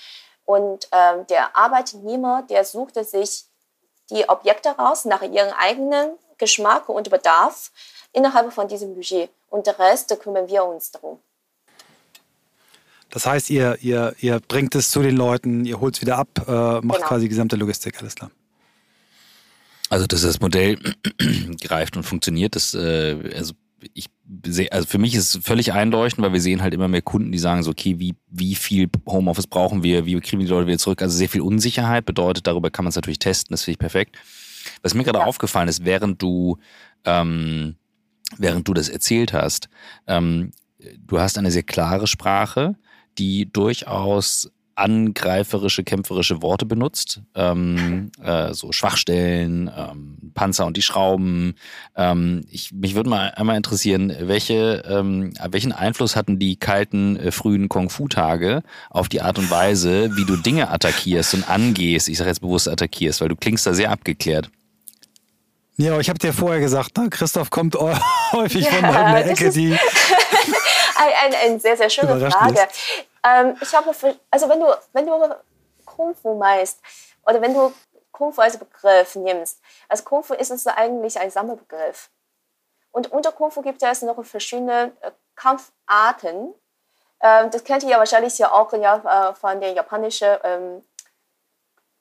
Und ähm, der Arbeitnehmer, der suchte sich die Objekte raus nach ihrem eigenen Geschmack und Bedarf innerhalb von diesem Budget. Und der Rest kümmern wir uns darum. Das heißt, ihr, ihr, ihr bringt es zu den Leuten, ihr holt es wieder ab, äh, macht genau. quasi die gesamte Logistik, alles klar. Also, dass das Modell greift und funktioniert, das, äh, also ich sehe, also für mich ist es völlig einleuchtend, weil wir sehen halt immer mehr Kunden, die sagen so, okay, wie, wie viel Homeoffice brauchen wir, wie kriegen wir die Leute wieder zurück? Also sehr viel Unsicherheit bedeutet, darüber kann man es natürlich testen, das finde ich perfekt. Was mir gerade ja. aufgefallen ist, während du, ähm, während du das erzählt hast, ähm, du hast eine sehr klare Sprache, die durchaus angreiferische, kämpferische Worte benutzt, ähm, äh, so Schwachstellen, ähm, Panzer und die Schrauben. Ähm, ich, mich würde mal einmal interessieren, welche, ähm, welchen Einfluss hatten die kalten äh, frühen Kung-Fu-Tage auf die Art und Weise, wie du Dinge attackierst und angehst? Ich sage jetzt bewusst attackierst, weil du klingst da sehr abgeklärt. Ja, aber ich habe dir vorher gesagt, ne? Christoph kommt häufig ja, von einer Ecke, die eine, eine sehr, sehr schöne Frage. Ähm, ich habe, also wenn du, wenn du Kung Fu meinst oder wenn du Kung Fu als Begriff nimmst, also Kung Fu ist es eigentlich ein Sammelbegriff. Und unter Kung Fu gibt es noch verschiedene äh, Kampfarten. Ähm, das kennt ihr ja wahrscheinlich ja auch ja, äh, von der japanischen ähm,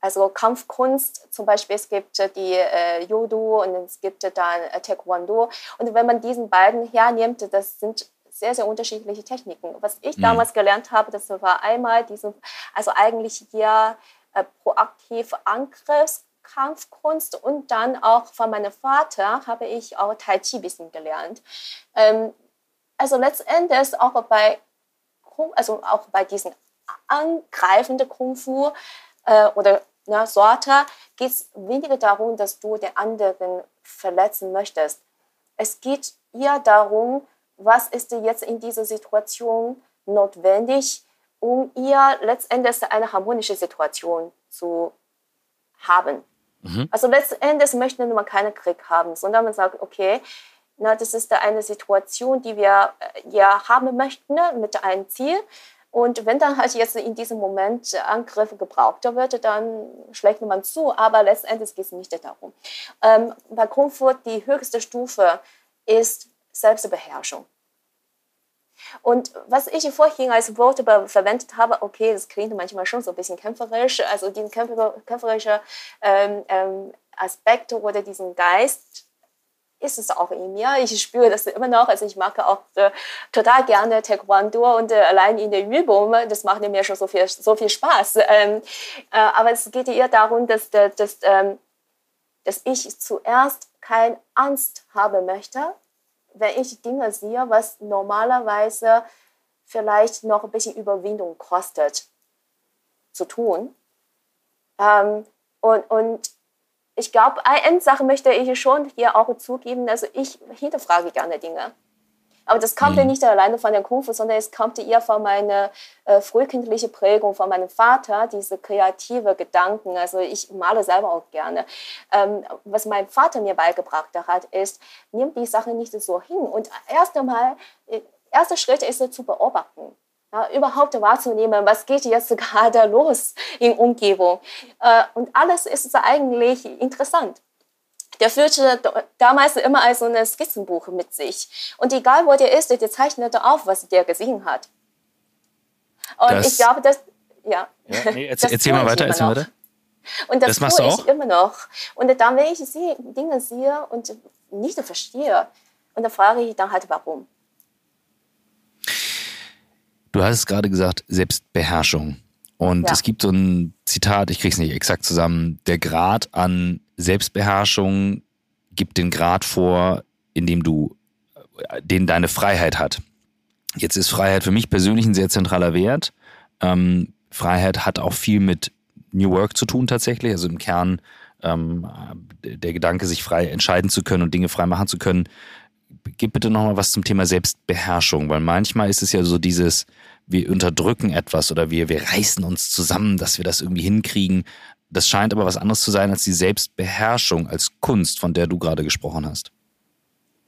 also Kampfkunst, zum Beispiel es gibt die äh, Judo und es gibt dann äh, Taekwondo. Und wenn man diesen beiden hernimmt, das sind sehr, sehr unterschiedliche Techniken. Was ich mhm. damals gelernt habe, das war einmal diese, also eigentlich hier äh, proaktive Angriffskampfkunst und dann auch von meinem Vater habe ich auch Tai Chi bisschen gelernt. Ähm, also letztendlich auch bei, also auch bei diesen angreifenden Kung Fu äh, oder na, Sorte geht es weniger darum, dass du den anderen verletzen möchtest. Es geht eher darum, was ist jetzt in dieser Situation notwendig, um ihr letztendlich eine harmonische Situation zu haben. Mhm. Also letztendlich möchte man keinen Krieg haben, sondern man sagt, okay, na, das ist eine Situation, die wir äh, ja haben möchten ne, mit einem Ziel. Und wenn dann halt jetzt in diesem Moment Angriff gebraucht wird, dann schlägt man zu. Aber letztendlich geht es nicht darum. Ähm, bei Kung Fu die höchste Stufe ist Selbstbeherrschung. Und was ich vorhin als Wort verwendet habe, okay, das klingt manchmal schon so ein bisschen kämpferisch, also diesen kämpferischen ähm, ähm, Aspekt oder diesen Geist ist es auch in mir. Ich spüre das immer noch. Also ich mag auch äh, total gerne Taekwondo und äh, allein in der Übung, das macht mir schon so viel, so viel Spaß. Ähm, äh, aber es geht eher darum, dass, dass, ähm, dass ich zuerst keine Angst haben möchte, wenn ich Dinge sehe, was normalerweise vielleicht noch ein bisschen Überwindung kostet, zu tun. Ähm, und, und ich glaube, eine Sache möchte ich schon hier auch zugeben, also ich hinterfrage gerne Dinge. Aber das kommt ja mhm. nicht alleine von der Kung Fu, sondern es kommt eher von meiner äh, frühkindlichen Prägung, von meinem Vater, diese kreative Gedanken. Also ich male selber auch gerne. Ähm, was mein Vater mir beigebracht hat, ist, nimm die Sache nicht so hin. Und erst einmal, äh, erster Schritt ist zu beobachten. ja, überhaupt wahrzunehmen, was geht jetzt gerade los in Umgebung. Äh, und alles ist eigentlich interessant. Der führte damals immer als so ein Skizzenbuch mit sich. Und egal wo der ist, der zeichnete auf, was der gesehen hat. Und das, ich glaube, dass, ja. ja nee, erzähl, erzähl mal weiter, erzähl mal weiter. Und das, das machst tue du auch? ich immer noch. Und dann, wenn ich sehe, Dinge sehe und nicht verstehe, und dann frage ich dann halt, warum. Du hast gerade gesagt, Selbstbeherrschung. Und ja. es gibt so ein Zitat, ich kriege es nicht exakt zusammen, der Grad an Selbstbeherrschung gibt den Grad vor, in dem du, den deine Freiheit hat. Jetzt ist Freiheit für mich persönlich ein sehr zentraler Wert. Ähm, Freiheit hat auch viel mit New Work zu tun tatsächlich. Also im Kern ähm, der Gedanke, sich frei entscheiden zu können und Dinge frei machen zu können, gib bitte nochmal was zum Thema Selbstbeherrschung, weil manchmal ist es ja so dieses, wir unterdrücken etwas oder wir, wir reißen uns zusammen, dass wir das irgendwie hinkriegen. Das scheint aber was anderes zu sein als die Selbstbeherrschung als Kunst, von der du gerade gesprochen hast.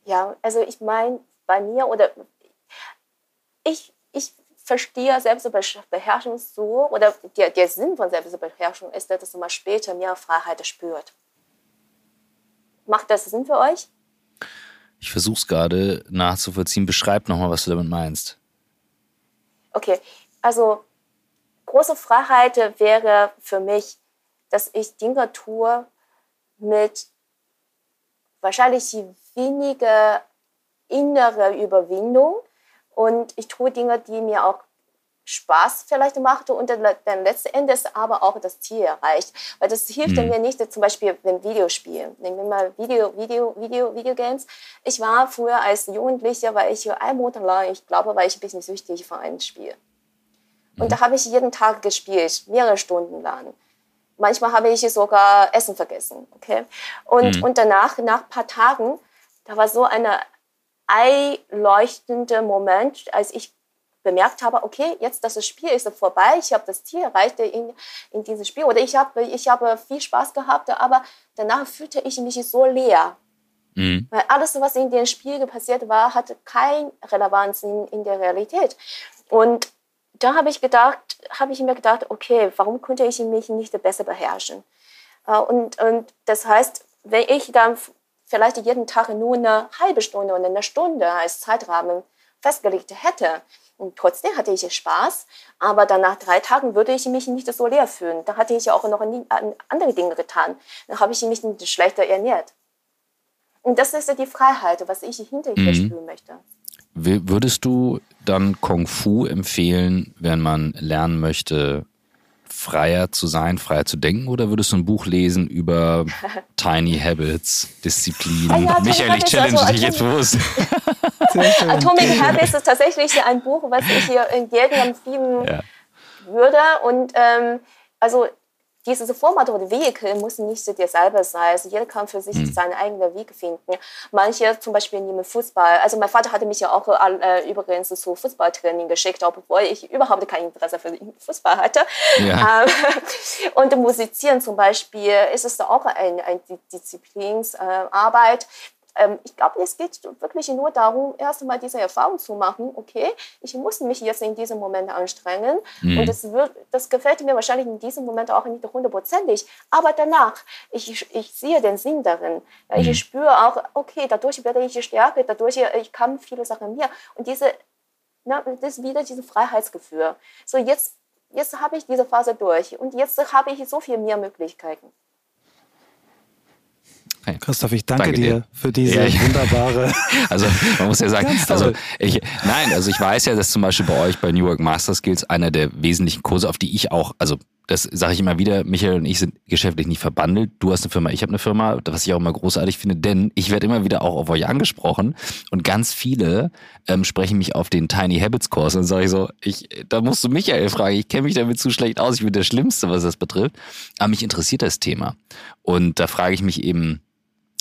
Ja, also ich meine, bei mir oder ich, ich verstehe Selbstbeherrschung so, oder der, der Sinn von Selbstbeherrschung ist, dass man später mehr Freiheit spürt. Macht das Sinn für euch? Ich versuche es gerade nachzuvollziehen. Beschreib nochmal, was du damit meinst. Okay, also große Freiheit wäre für mich, dass ich Dinge tue mit wahrscheinlich weniger innere Überwindung und ich tue Dinge, die mir auch Spaß vielleicht macht und dann, dann letzten Endes aber auch das Ziel erreicht. Weil das hilft mhm. mir nicht, zum Beispiel beim Videospielen. Nehmen wir mal Video, Video, Video, Videogames. Ich war früher als Jugendlicher, weil ich ein Monat lang, ich glaube, weil ich ein bisschen süchtig von einem Spiel. Und mhm. da habe ich jeden Tag gespielt, mehrere Stunden lang. Manchmal habe ich sogar Essen vergessen. Okay? Und, mhm. und danach, nach ein paar Tagen, da war so eine einleuchtende Moment, als ich bemerkt habe, okay, jetzt das Spiel ist vorbei, ich habe das Ziel erreicht in, in diesem Spiel oder ich habe ich hab viel Spaß gehabt, aber danach fühlte ich mich so leer. Mhm. Weil alles, was in dem Spiel passiert war, hatte keine Relevanz in, in der Realität. Und da habe ich gedacht, habe ich mir gedacht, okay, warum könnte ich mich nicht besser beherrschen? Äh, und, und das heißt, wenn ich dann vielleicht jeden Tag nur eine halbe Stunde oder eine Stunde als Zeitrahmen festgelegt hätte, und trotzdem hatte ich Spaß, aber dann nach drei Tagen würde ich mich nicht so leer fühlen. Da hatte ich auch noch andere Dinge getan. Dann habe ich mich nicht schlechter ernährt. Und das ist die Freiheit, was ich hinterher mhm. spüren möchte. Würdest du dann Kung Fu empfehlen, wenn man lernen möchte, freier zu sein, freier zu denken? Oder würdest du ein Buch lesen über Tiny Habits, Disziplin? Ja, ja, Michael, ich challenge also, dich jetzt bewusst. Atomic Habits ist tatsächlich ein Buch, was ich hier in jedem empfehlen ja. würde. Und ähm, also dieses Format oder Vehikel muss nicht dir selber sein. Also jeder kann für sich mhm. seinen eigenen Weg finden. Manche zum Beispiel nehmen Fußball. Also mein Vater hatte mich ja auch äh, übrigens zu Fußballtraining geschickt, obwohl ich überhaupt kein Interesse für Fußball hatte. Ja. Ähm, und musizieren zum Beispiel ist es auch eine, eine Disziplinsarbeit. Äh, ähm, ich glaube, es geht wirklich nur darum, erst einmal diese Erfahrung zu machen, okay, ich muss mich jetzt in diesem Moment anstrengen mhm. und das, wird, das gefällt mir wahrscheinlich in diesem Moment auch nicht hundertprozentig, aber danach, ich, ich sehe den Sinn darin. Ja, ich mhm. spüre auch, okay, dadurch werde ich stärker, dadurch ich kann viele Sachen mehr und diese, na, das ist wieder dieses Freiheitsgefühl. So jetzt, jetzt habe ich diese Phase durch und jetzt habe ich so viel mehr Möglichkeiten. Okay. Christoph, ich danke, danke dir, dir, für diese ja, ich, wunderbare. Also man muss ja sagen, also ich, nein, also ich weiß ja, dass zum Beispiel bei euch bei New York Master Skills einer der wesentlichen Kurse, auf die ich auch, also das sage ich immer wieder, Michael und ich sind geschäftlich nicht verbandelt. Du hast eine Firma, ich habe eine Firma, was ich auch immer großartig finde, denn ich werde immer wieder auch auf euch angesprochen und ganz viele ähm, sprechen mich auf den Tiny Habits Kurs und sage ich so, ich, da musst du Michael fragen, ich kenne mich damit zu schlecht aus, ich bin der Schlimmste, was das betrifft. Aber mich interessiert das Thema und da frage ich mich eben,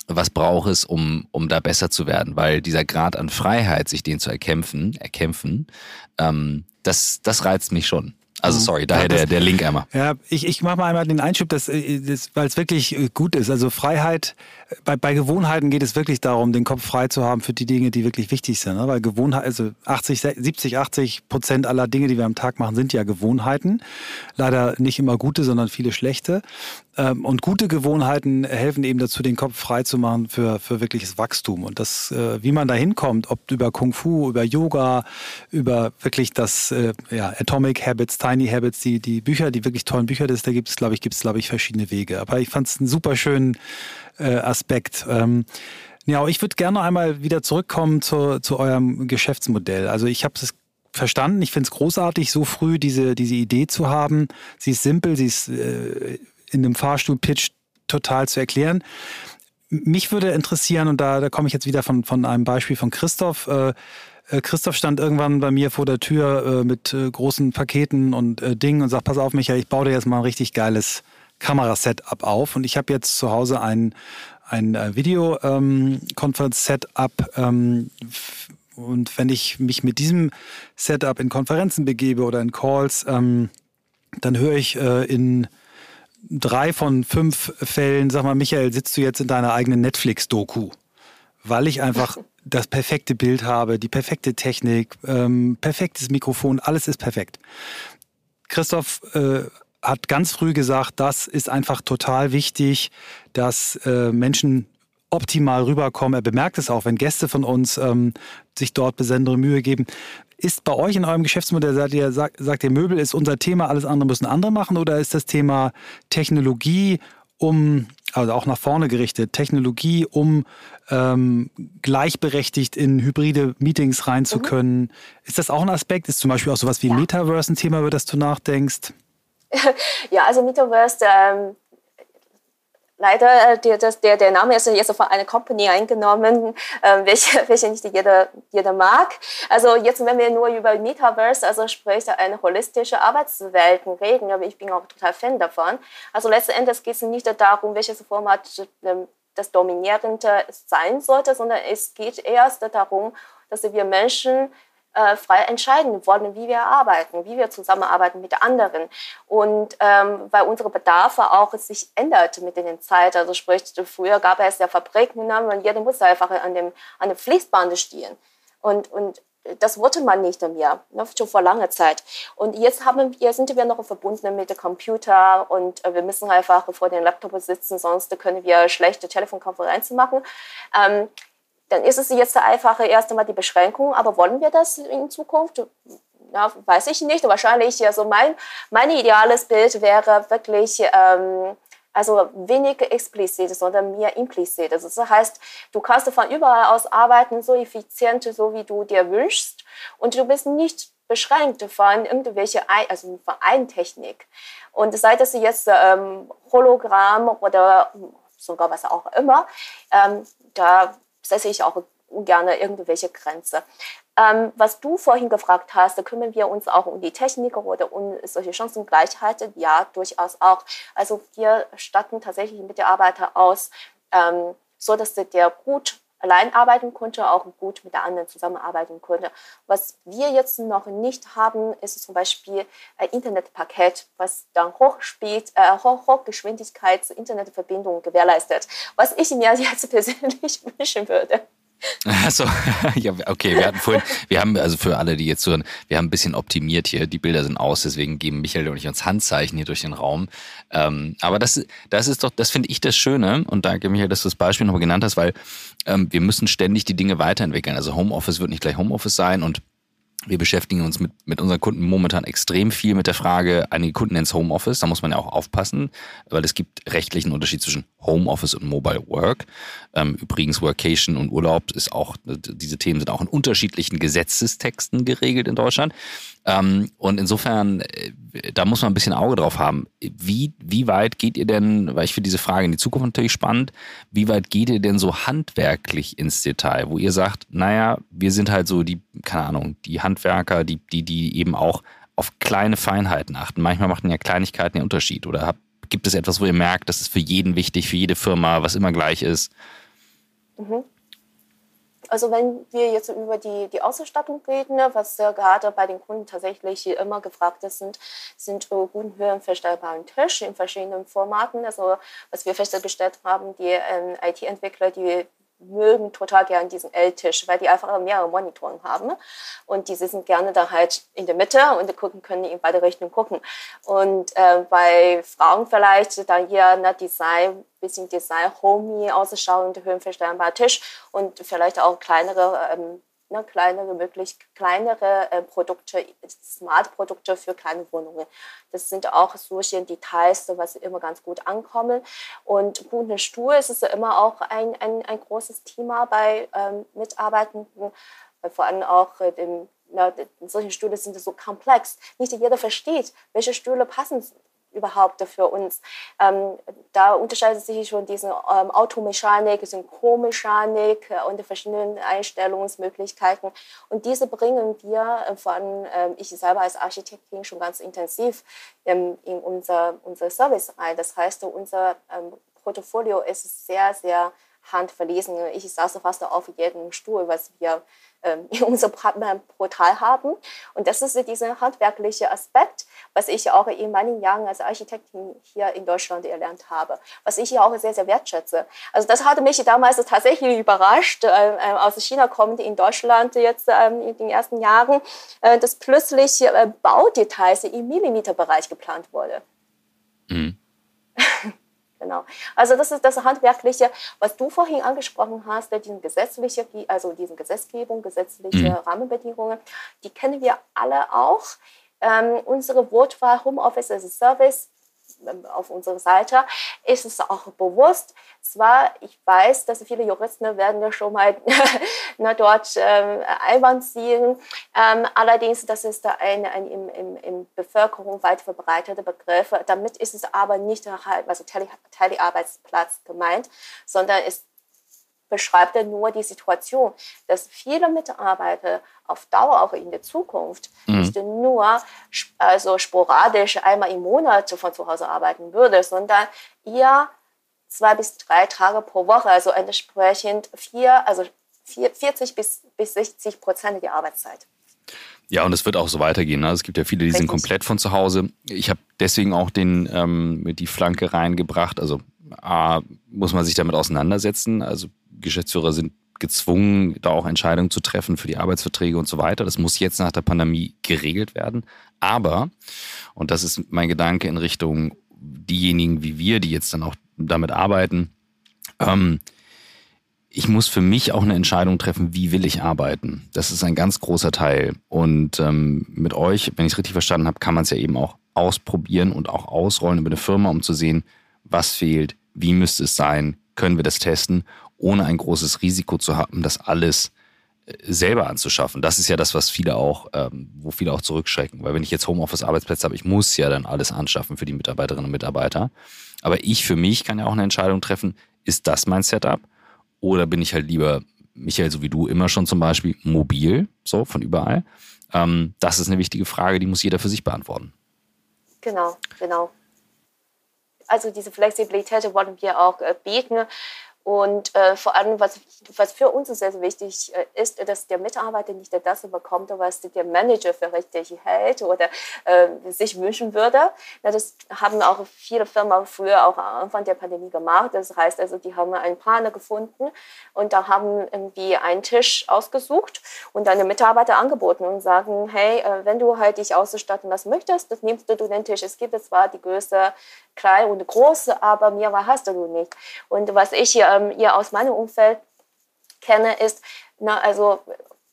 was braucht es, um, um da besser zu werden? Weil dieser Grad an Freiheit, sich den zu erkämpfen, erkämpfen, ähm, das, das reizt mich schon. Also mhm. sorry, daher der, der Link einmal. Ja, ich, ich mache mal einmal den Einschub, dass, äh, das, weil es wirklich äh, gut ist. Also Freiheit bei, bei Gewohnheiten geht es wirklich darum, den Kopf frei zu haben für die Dinge, die wirklich wichtig sind. Ne? Weil Gewohnheiten, also 80, 70, 80 Prozent aller Dinge, die wir am Tag machen, sind ja Gewohnheiten. Leider nicht immer gute, sondern viele schlechte. Ähm, und gute Gewohnheiten helfen eben dazu, den Kopf frei zu machen für, für wirkliches Wachstum. Und das, äh, wie man da hinkommt, ob über Kung Fu, über Yoga, über wirklich das äh, ja, Atomic Habits, Tiny Habits, die, die Bücher, die wirklich tollen Bücher, das, da gibt es, glaube ich, gibt es, glaube ich, verschiedene Wege. Aber ich fand es einen super schönen äh, Aspekt. Ähm, ja, ich würde gerne einmal wieder zurückkommen zu, zu eurem Geschäftsmodell. Also ich habe es verstanden. Ich finde es großartig, so früh diese, diese Idee zu haben. Sie ist simpel, sie ist äh, in einem Fahrstuhl-Pitch total zu erklären. Mich würde interessieren, und da, da komme ich jetzt wieder von, von einem Beispiel von Christoph. Äh, äh Christoph stand irgendwann bei mir vor der Tür äh, mit äh, großen Paketen und äh, Dingen und sagt, pass auf, Michael, ich baue dir jetzt mal ein richtig geiles Kamerasetup auf. Und ich habe jetzt zu Hause ein, ein äh, Videokonferenz-Setup. Ähm, und wenn ich mich mit diesem Setup in Konferenzen begebe oder in Calls, ähm, dann höre ich äh, in drei von fünf Fällen, sag mal, Michael, sitzt du jetzt in deiner eigenen Netflix-Doku? Weil ich einfach das perfekte Bild habe, die perfekte Technik, ähm, perfektes Mikrofon, alles ist perfekt. Christoph äh, hat ganz früh gesagt, das ist einfach total wichtig, dass äh, Menschen optimal rüberkommen. Er bemerkt es auch, wenn Gäste von uns ähm, sich dort besondere Mühe geben. Ist bei euch in eurem Geschäftsmodell, sagt ihr, sagt, sagt ihr, Möbel ist unser Thema, alles andere müssen andere machen oder ist das Thema Technologie, um, also auch nach vorne gerichtet, Technologie, um ähm, gleichberechtigt in hybride Meetings rein zu mhm. können? Mhm. Ist das auch ein Aspekt? Ist zum Beispiel auch sowas wie ja. Metaverse ein Thema, über das du nachdenkst? ja, also Metaverse, ähm, leider, äh, der, der, der Name ist jetzt von einer Company eingenommen, äh, welche, welche nicht jeder, jeder mag. Also jetzt, wenn wir nur über Metaverse, also sprich eine holistische Arbeitswelt reden, aber ich bin auch total Fan davon. Also letzten Endes geht es nicht darum, welches Format ähm, das Dominierende sein sollte, sondern es geht erst darum, dass wir Menschen äh, frei entscheiden wollen, wie wir arbeiten, wie wir zusammenarbeiten mit anderen. Und ähm, weil unsere Bedarfe auch sich ändert mit den Zeit. Also sprich, früher gab es ja Fabriken und jeder musste einfach an dem, an dem Fließband stehen. Und, und das wollte man nicht mehr, ne, schon vor langer Zeit. Und jetzt haben wir, sind wir noch verbunden mit dem Computer und äh, wir müssen einfach vor dem Laptop sitzen, sonst können wir schlechte Telefonkonferenzen machen. Ähm, dann ist es jetzt einfach erst einmal die Beschränkung. Aber wollen wir das in Zukunft? Ja, weiß ich nicht. Wahrscheinlich, also mein, mein ideales Bild wäre wirklich, ähm, also weniger explizit, sondern mehr implizit. Also das heißt, du kannst von überall aus arbeiten, so effizient, so wie du dir wünschst. Und du bist nicht beschränkt von irgendwelche, also von Eintechnik. Und sei das jetzt ähm, Hologramm oder sogar was auch immer, ähm, da setze ich auch gerne irgendwelche Grenzen. Ähm, was du vorhin gefragt hast, kümmern wir uns auch um die Technik oder um solche Chancengleichheit. Ja, durchaus auch. Also wir statten tatsächlich Mitarbeiter aus, ähm, so dass der gut allein arbeiten konnte, auch gut mit der anderen zusammenarbeiten konnte. Was wir jetzt noch nicht haben, ist zum Beispiel ein Internetpaket, was dann Hochspeed, äh, Hochgeschwindigkeits-Internetverbindung gewährleistet, was ich mir jetzt persönlich wünschen würde. Achso, ja, okay, wir hatten vorhin, wir haben, also für alle, die jetzt hören, wir haben ein bisschen optimiert hier, die Bilder sind aus, deswegen geben Michael und ich uns Handzeichen hier durch den Raum. Ähm, aber das, das ist doch, das finde ich das Schöne und danke Michael, dass du das Beispiel nochmal genannt hast, weil ähm, wir müssen ständig die Dinge weiterentwickeln. Also Homeoffice wird nicht gleich Homeoffice sein und wir beschäftigen uns mit, mit unseren Kunden momentan extrem viel mit der Frage, einige Kunden ins Homeoffice, da muss man ja auch aufpassen, weil es gibt rechtlichen Unterschied zwischen Homeoffice und Mobile Work. Ähm, übrigens Workation und Urlaub ist auch, diese Themen sind auch in unterschiedlichen Gesetzestexten geregelt in Deutschland. Ähm, und insofern, äh, da muss man ein bisschen Auge drauf haben. Wie, wie weit geht ihr denn, weil ich finde diese Frage in die Zukunft natürlich spannend, wie weit geht ihr denn so handwerklich ins Detail, wo ihr sagt, naja, wir sind halt so die, keine Ahnung, die Handwerker, die, die, die eben auch auf kleine Feinheiten achten. Manchmal machen ja Kleinigkeiten den Unterschied. Oder habt, gibt es etwas, wo ihr merkt, das ist für jeden wichtig, für jede Firma, was immer gleich ist? Mhm. Also wenn wir jetzt über die, die Ausstattung reden, ne, was äh, gerade bei den Kunden tatsächlich immer gefragt ist, sind, sind äh, guten höhenverstellbaren Tische in verschiedenen Formaten. Also was wir festgestellt haben, die äh, IT-Entwickler, die mögen total gern diesen L-Tisch, weil die einfach mehrere Monitoren haben und die sitzen gerne da halt in der Mitte und gucken können in beide Richtungen gucken. Und äh, bei Frauen vielleicht dann hier eine Design, bisschen Design, homey ausschauende, höhenverstellbarer Tisch und vielleicht auch kleinere ähm, ne, kleinere, möglich kleinere äh, Produkte, Smart-Produkte für kleine Wohnungen. Das sind auch solche Details, was immer ganz gut ankommen. Und guten Stuhl ist es immer auch ein, ein, ein großes Thema bei ähm, Mitarbeitenden, vor allem auch äh, dem solche Stühle sind so komplex. Nicht jeder versteht, welche Stühle passen überhaupt für uns. Ähm, da unterscheidet sich schon diese ähm, Automechanik, Synchromechanik äh, und verschiedenen Einstellungsmöglichkeiten. Und diese bringen wir, äh, vor allem äh, ich selber als Architektin, schon ganz intensiv ähm, in unser, unser Service rein. Das heißt, unser ähm, Portfolio ist sehr, sehr handverlesen. Ich saß fast auf jedem Stuhl, was wir ähm, in unserem Portal haben. Und das ist dieser handwerkliche Aspekt, was ich auch in meinen Jahren als Architektin hier in Deutschland erlernt habe, was ich auch sehr, sehr wertschätze. Also das hatte mich damals tatsächlich überrascht, äh, äh, aus China kommend in Deutschland jetzt ähm, in den ersten Jahren, äh, dass plötzlich Baudetails im Millimeterbereich geplant wurde. Mhm. Genau. Also das ist das Handwerkliche, was du vorhin angesprochen hast, diesen gesetzliche, also diesen Gesetzgebung, gesetzliche mhm. Rahmenbedingungen, die kennen wir alle auch. Ähm, unsere Wortwahl Homeoffice as a Service auf unserer Seite ist es auch bewusst. Zwar, ich weiß, dass viele Juristen werden schon mal na, dort ähm, Einwand ziehen. Ähm, allerdings, das ist ein, ein im, im, im Bevölkerung weit verbreiteter Begriff. Damit ist es aber nicht halt, also Telearbeitsplatz gemeint, sondern ist beschreibt er nur die Situation, dass viele Mitarbeiter auf Dauer auch in der Zukunft mhm. nicht nur also sporadisch einmal im Monat von zu Hause arbeiten würde, sondern eher zwei bis drei Tage pro Woche, also entsprechend vier, also 40 bis, bis 60 Prozent der Arbeitszeit. Ja, und es wird auch so weitergehen. Ne? Es gibt ja viele, die sind komplett von zu Hause. Ich habe deswegen auch den ähm, die Flanke reingebracht. Also A, muss man sich damit auseinandersetzen. Also Geschäftsführer sind gezwungen, da auch Entscheidungen zu treffen für die Arbeitsverträge und so weiter. Das muss jetzt nach der Pandemie geregelt werden. Aber, und das ist mein Gedanke in Richtung diejenigen wie wir, die jetzt dann auch damit arbeiten, ähm, ich muss für mich auch eine Entscheidung treffen, wie will ich arbeiten. Das ist ein ganz großer Teil. Und ähm, mit euch, wenn ich es richtig verstanden habe, kann man es ja eben auch ausprobieren und auch ausrollen über eine Firma, um zu sehen, was fehlt, wie müsste es sein, können wir das testen ohne ein großes Risiko zu haben, das alles äh, selber anzuschaffen. Das ist ja das, was viele auch, ähm, wo viele auch zurückschrecken. Weil wenn ich jetzt Homeoffice-Arbeitsplätze habe, ich muss ja dann alles anschaffen für die Mitarbeiterinnen und Mitarbeiter. Aber ich für mich kann ja auch eine Entscheidung treffen, ist das mein Setup? Oder bin ich halt lieber, Michael, so wie du immer schon zum Beispiel, mobil, so von überall? Ähm, das ist eine wichtige Frage, die muss jeder für sich beantworten. Genau, genau. Also diese Flexibilität wollen wir auch äh, bieten. Und äh, vor allem, was, was für uns sehr, wichtig äh, ist, dass der Mitarbeiter nicht das bekommt, was der Manager für richtig hält oder äh, sich wünschen würde. Ja, das haben auch viele Firmen früher auch am Anfang der Pandemie gemacht. Das heißt also, die haben einen Partner gefunden und da haben irgendwie einen Tisch ausgesucht und dann den Mitarbeiter angeboten und sagen, hey, äh, wenn du halt dich ausstatten lassen möchtest, das nimmst du den Tisch. Es gibt zwar die Größe klein und groß, aber mehr hast du nicht. Und was ich ähm, hier aus meinem Umfeld kenne, ist, na, also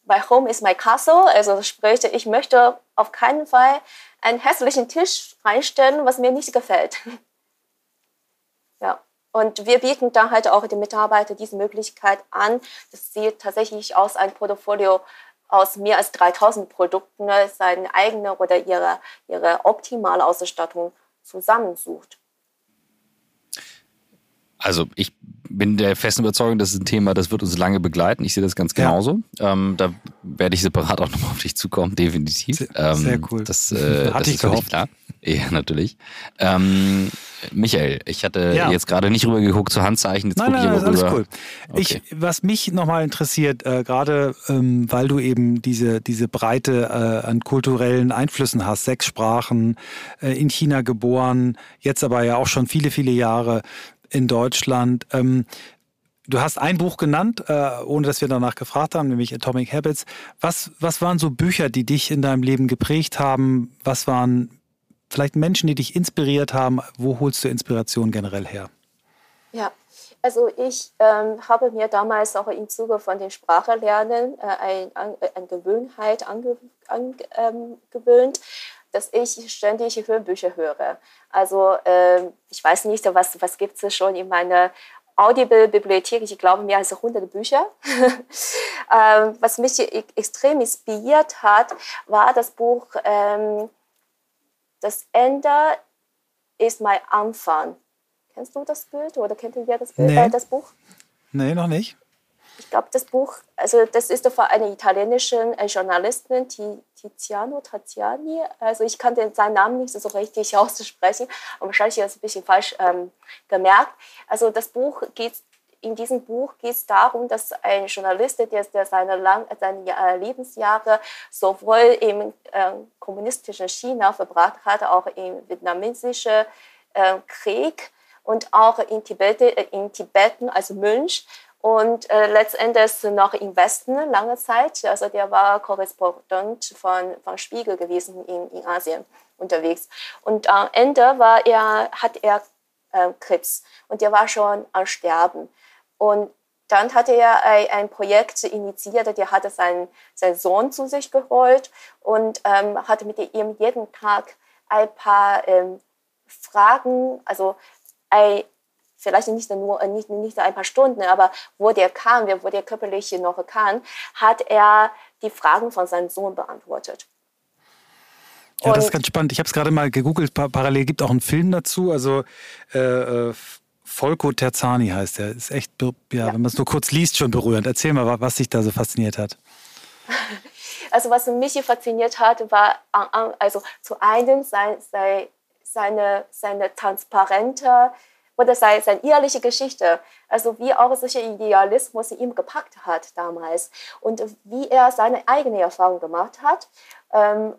bei Home is my castle, also sprich, ich möchte auf keinen Fall einen hässlichen Tisch reinstellen, was mir nicht gefällt. ja. Und wir bieten da halt auch den Mitarbeitern diese Möglichkeit an, dass sie tatsächlich aus einem Portfolio aus mehr als 3000 Produkten seine eigene oder ihre, ihre optimale Ausstattung zusammensucht. Also ich bin der festen Überzeugung, das ist ein Thema, das wird uns lange begleiten. Ich sehe das ganz genauso. Ja. Ähm, da werde ich separat auch nochmal auf dich zukommen, definitiv. Sehr, ähm, sehr cool. Das, äh, Hatte das ich ist gehofft. klar. Ja, natürlich. Ähm, Michael, ich hatte ja. jetzt gerade nicht rübergeguckt zu Handzeichen. Jetzt nein, nein, nein, alles cool. Okay. Ich, was mich nochmal interessiert, äh, gerade ähm, weil du eben diese, diese Breite äh, an kulturellen Einflüssen hast, sechs Sprachen, äh, in China geboren, jetzt aber ja auch schon viele, viele Jahre in Deutschland. Ähm, Du hast ein Buch genannt, äh, ohne dass wir danach gefragt haben, nämlich Atomic Habits. Was, was waren so Bücher, die dich in deinem Leben geprägt haben? Was waren vielleicht Menschen, die dich inspiriert haben? Wo holst du Inspiration generell her? Ja, also ich ähm, habe mir damals auch im Zuge von den Sprachelernen äh, eine ein äh, angewöhnt, ange, ähm, dass ich ständig Hörbücher höre. Also äh, ich weiß nicht, was, was gibt es schon in meiner Audible-Bibliothek, ich glaube mehr als 100 Bücher. ähm, was mich extrem inspiriert hat, war das Buch ähm, das Ende ist mein Anfang. Kennst du das Bild oder kennt ihr das, Bild, nee. äh, das Buch? Nee, noch nicht. Ich glaube, das Buch, also das ist von einer italienischen äh, Journalistin, Tiziano Taziani. Also ich kann den, seinen Namen nicht so richtig aussprechen, aber wahrscheinlich ist es ein bisschen falsch ähm, gemerkt. Also das Buch geht in diesem Buch geht es darum, dass ein Journalist, der, der seine, Lang seine äh, Lebensjahre sowohl im äh, kommunistischen China verbracht hat, auch im vietnamesischen äh, Krieg und auch in Tibet, äh, in Tibeten als Mönch und äh, letztendlich noch im Westen lange Zeit. Also der war Korrespondent von, von Spiegel gewesen in, in Asien unterwegs. Und am Ende war er, hat er äh, Krebs und der war schon am Sterben. Und dann hatte er ein Projekt initiiert, der hatte seinen, seinen Sohn zu sich geholt und ähm, hatte mit ihm jeden Tag ein paar ähm, Fragen, also ein, vielleicht nicht nur nicht, nicht ein paar Stunden, aber wo der kam, wo der körperlich noch kann, hat er die Fragen von seinem Sohn beantwortet. Ja, das ist ganz spannend. Ich habe es gerade mal gegoogelt. Parallel gibt auch einen Film dazu. Also äh, äh Folko Terzani heißt er. Ist echt, ja, ja. wenn man es nur kurz liest, schon berührend. Erzähl mal, was dich da so fasziniert hat. Also was mich fasziniert hat, war also zu einem sein, sein, seine, seine transparente oder seine, seine ehrliche Geschichte. Also wie auch solcher Idealismus ihm gepackt hat damals und wie er seine eigene Erfahrung gemacht hat. Ähm,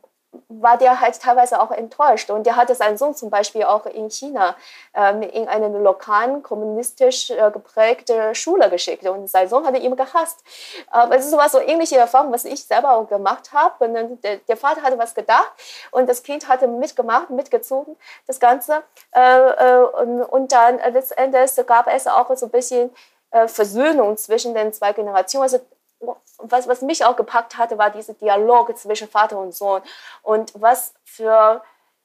war der halt teilweise auch enttäuscht. Und der hatte seinen Sohn zum Beispiel auch in China ähm, in eine lokalen, kommunistisch äh, geprägte Schule geschickt. Und sein Sohn hatte ihn gehasst. Aber es war so ähnliche Erfahrung, was ich selber auch gemacht habe. Und dann, der, der, Vater hatte was gedacht und das Kind hatte mitgemacht, mitgezogen, das Ganze. Äh, äh, und, und, dann letztendlich gab es auch so ein bisschen äh, Versöhnung zwischen den zwei Generationen. Also was, was mich auch gepackt hatte, war dieser Dialog zwischen Vater und Sohn. Und was für,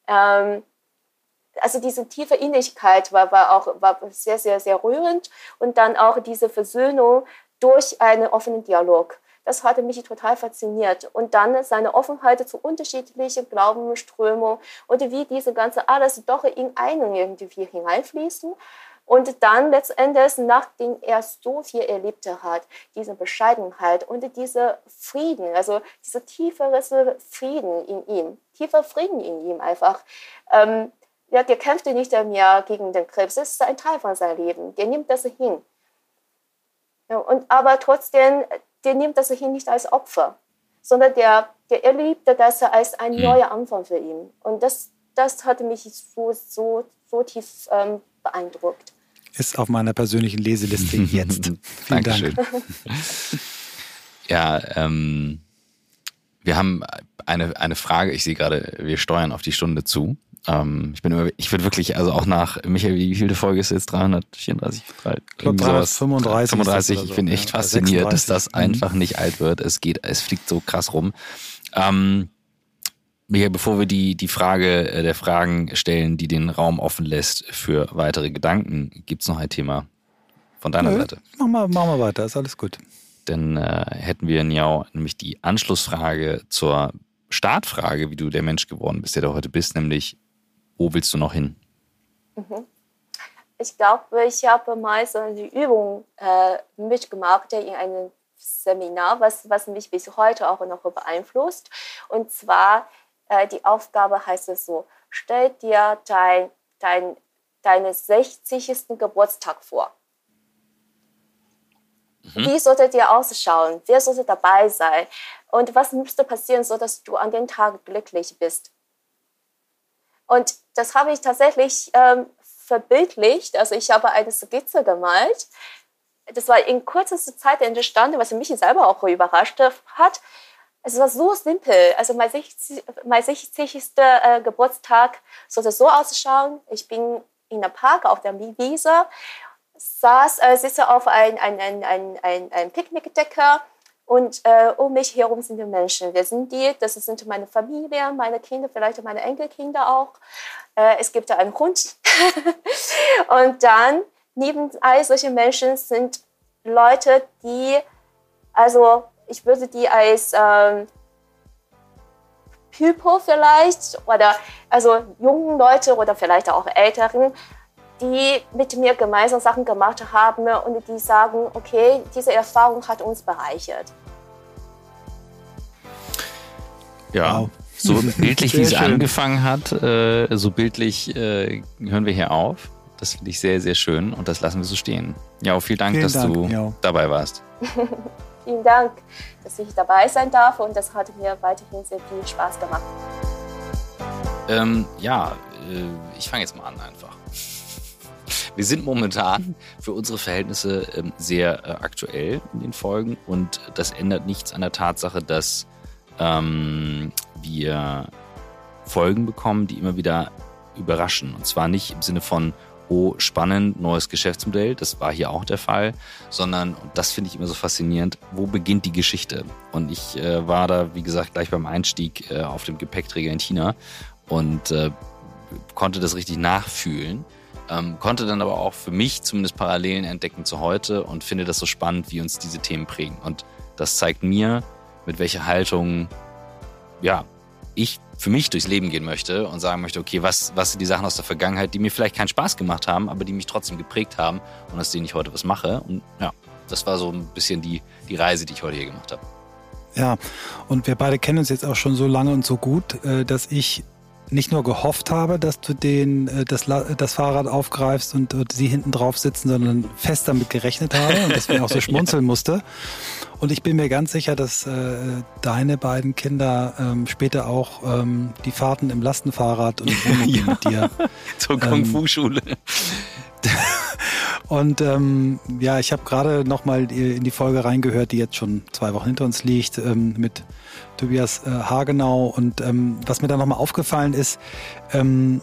ähm, also diese tiefe Innigkeit war, war auch war sehr, sehr, sehr rührend. Und dann auch diese Versöhnung durch einen offenen Dialog. Das hatte mich total fasziniert. Und dann seine Offenheit zu unterschiedlichen Glaubensströmungen und wie diese ganze alles doch in einen irgendwie hineinfließen. Und dann letztendlich, nachdem er so viel erlebt hat, diese Bescheidenheit und diese Frieden, also dieser tiefere Frieden in ihm, tiefer Frieden in ihm einfach. Ähm, ja, der kämpfte nicht mehr gegen den Krebs, das ist ein Teil von seinem Leben, der nimmt das hin. Ja, und, aber trotzdem, der nimmt das hin nicht als Opfer, sondern der, der erlebte das als ein mhm. neuer Anfang für ihn. Und das, das hat mich so, so, so tief ähm, beeindruckt ist auf meiner persönlichen Leseliste jetzt. Vielen Dankeschön. Dank. ja, ähm, wir haben eine, eine Frage. Ich sehe gerade, wir steuern auf die Stunde zu. Ähm, ich bin immer, ich würde wirklich, also auch nach, Michael, wie viele Folge ist jetzt? 334? 3, ich glaube 335. 35. Ich bin echt fasziniert, dass das einfach nicht alt wird. Es geht, es fliegt so krass rum. Ähm, Michael, bevor wir die, die Frage äh, der Fragen stellen, die den Raum offen lässt für weitere Gedanken, gibt es noch ein Thema von deiner Nö, Seite? Mach mal, mach mal weiter, ist alles gut. Dann äh, hätten wir in Jau nämlich die Anschlussfrage zur Startfrage, wie du der Mensch geworden bist, der du heute bist, nämlich, wo willst du noch hin? Mhm. ich glaube, ich habe mal so eine Übung äh, mitgemacht in einem Seminar, was, was mich bis heute auch noch beeinflusst. Und zwar, äh, die Aufgabe heißt es so, stell dir dein, dein, deinen 60. Geburtstag vor. Mhm. Wie sollte dir ausschauen? Wer sollte dabei sein? Und was müsste passieren, sodass du an dem Tag glücklich bist? Und das habe ich tatsächlich ähm, verbildlicht. Also ich habe eine Skizze gemalt. Das war in kürzester Zeit entstanden, was mich selber auch überrascht hat. Es war so simpel. Also mein 60. Mein 60. Äh, Geburtstag sollte so ausschauen. Ich bin in der Park auf der Wiese, saß, äh, sitze auf ein, ein, ein, ein, ein, ein Picknickdecker und äh, um mich herum sind die Menschen. Wir sind die, das sind meine Familie, meine Kinder, vielleicht meine Enkelkinder auch. Äh, es gibt einen Hund. und dann neben all solchen Menschen sind Leute, die, also ich würde die als ähm, People vielleicht oder also jungen Leute oder vielleicht auch älteren, die mit mir gemeinsam Sachen gemacht haben und die sagen, okay, diese Erfahrung hat uns bereichert. Ja, wow. So bildlich, wie es angefangen hat, äh, so bildlich äh, hören wir hier auf. Das finde ich sehr, sehr schön und das lassen wir so stehen. Ja, vielen Dank, vielen dass Dank, du ja. dabei warst. vielen Dank, dass ich dabei sein darf und das hat mir weiterhin sehr viel Spaß gemacht. Ähm, ja, äh, ich fange jetzt mal an einfach. Wir sind momentan für unsere Verhältnisse ähm, sehr äh, aktuell in den Folgen und das ändert nichts an der Tatsache, dass ähm, wir Folgen bekommen, die immer wieder überraschen. Und zwar nicht im Sinne von, oh, spannend, neues Geschäftsmodell, das war hier auch der Fall, sondern, und das finde ich immer so faszinierend, wo beginnt die Geschichte? Und ich äh, war da, wie gesagt, gleich beim Einstieg äh, auf dem Gepäckträger in China und äh, konnte das richtig nachfühlen. Ähm, konnte dann aber auch für mich zumindest Parallelen entdecken zu heute und finde das so spannend, wie uns diese Themen prägen. Und das zeigt mir, mit welcher Haltung, ja, ich für mich durchs Leben gehen möchte und sagen möchte, okay, was, was sind die Sachen aus der Vergangenheit, die mir vielleicht keinen Spaß gemacht haben, aber die mich trotzdem geprägt haben und aus denen ich heute was mache. Und ja, das war so ein bisschen die, die Reise, die ich heute hier gemacht habe. Ja, und wir beide kennen uns jetzt auch schon so lange und so gut, äh, dass ich nicht nur gehofft habe, dass du den, äh, das, das Fahrrad aufgreifst und, und sie hinten drauf sitzen, sondern fest damit gerechnet habe und deswegen auch so schmunzeln ja. musste. Und ich bin mir ganz sicher, dass äh, deine beiden Kinder ähm, später auch ähm, die Fahrten im Lastenfahrrad und ja. mit dir. Zur Kung Fu Schule. Und ähm, ja, ich habe gerade noch mal in die Folge reingehört, die jetzt schon zwei Wochen hinter uns liegt, ähm, mit Tobias äh, Hagenau. Und ähm, was mir da nochmal aufgefallen ist, ähm,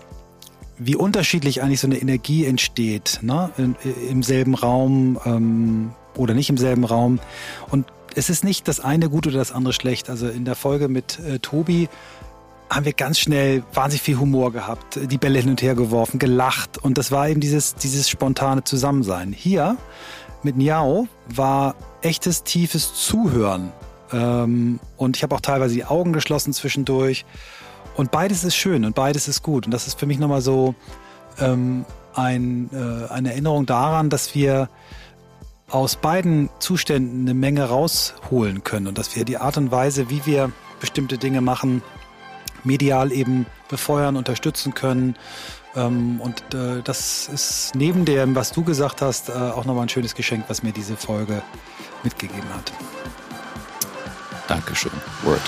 wie unterschiedlich eigentlich so eine Energie entsteht, ne? In, im selben Raum ähm, oder nicht im selben Raum. Und es ist nicht das eine gut oder das andere schlecht. Also in der Folge mit äh, Tobi haben wir ganz schnell wahnsinnig viel Humor gehabt, die Bälle hin und her geworfen, gelacht. Und das war eben dieses, dieses spontane Zusammensein. Hier mit Niao war echtes, tiefes Zuhören. Ähm, und ich habe auch teilweise die Augen geschlossen zwischendurch. Und beides ist schön und beides ist gut. Und das ist für mich nochmal so ähm, ein, äh, eine Erinnerung daran, dass wir aus beiden Zuständen eine Menge rausholen können und dass wir die Art und Weise, wie wir bestimmte Dinge machen, medial eben befeuern, unterstützen können. Ähm, und äh, das ist neben dem, was du gesagt hast, äh, auch nochmal ein schönes Geschenk, was mir diese Folge mitgegeben hat. Dankeschön. Word.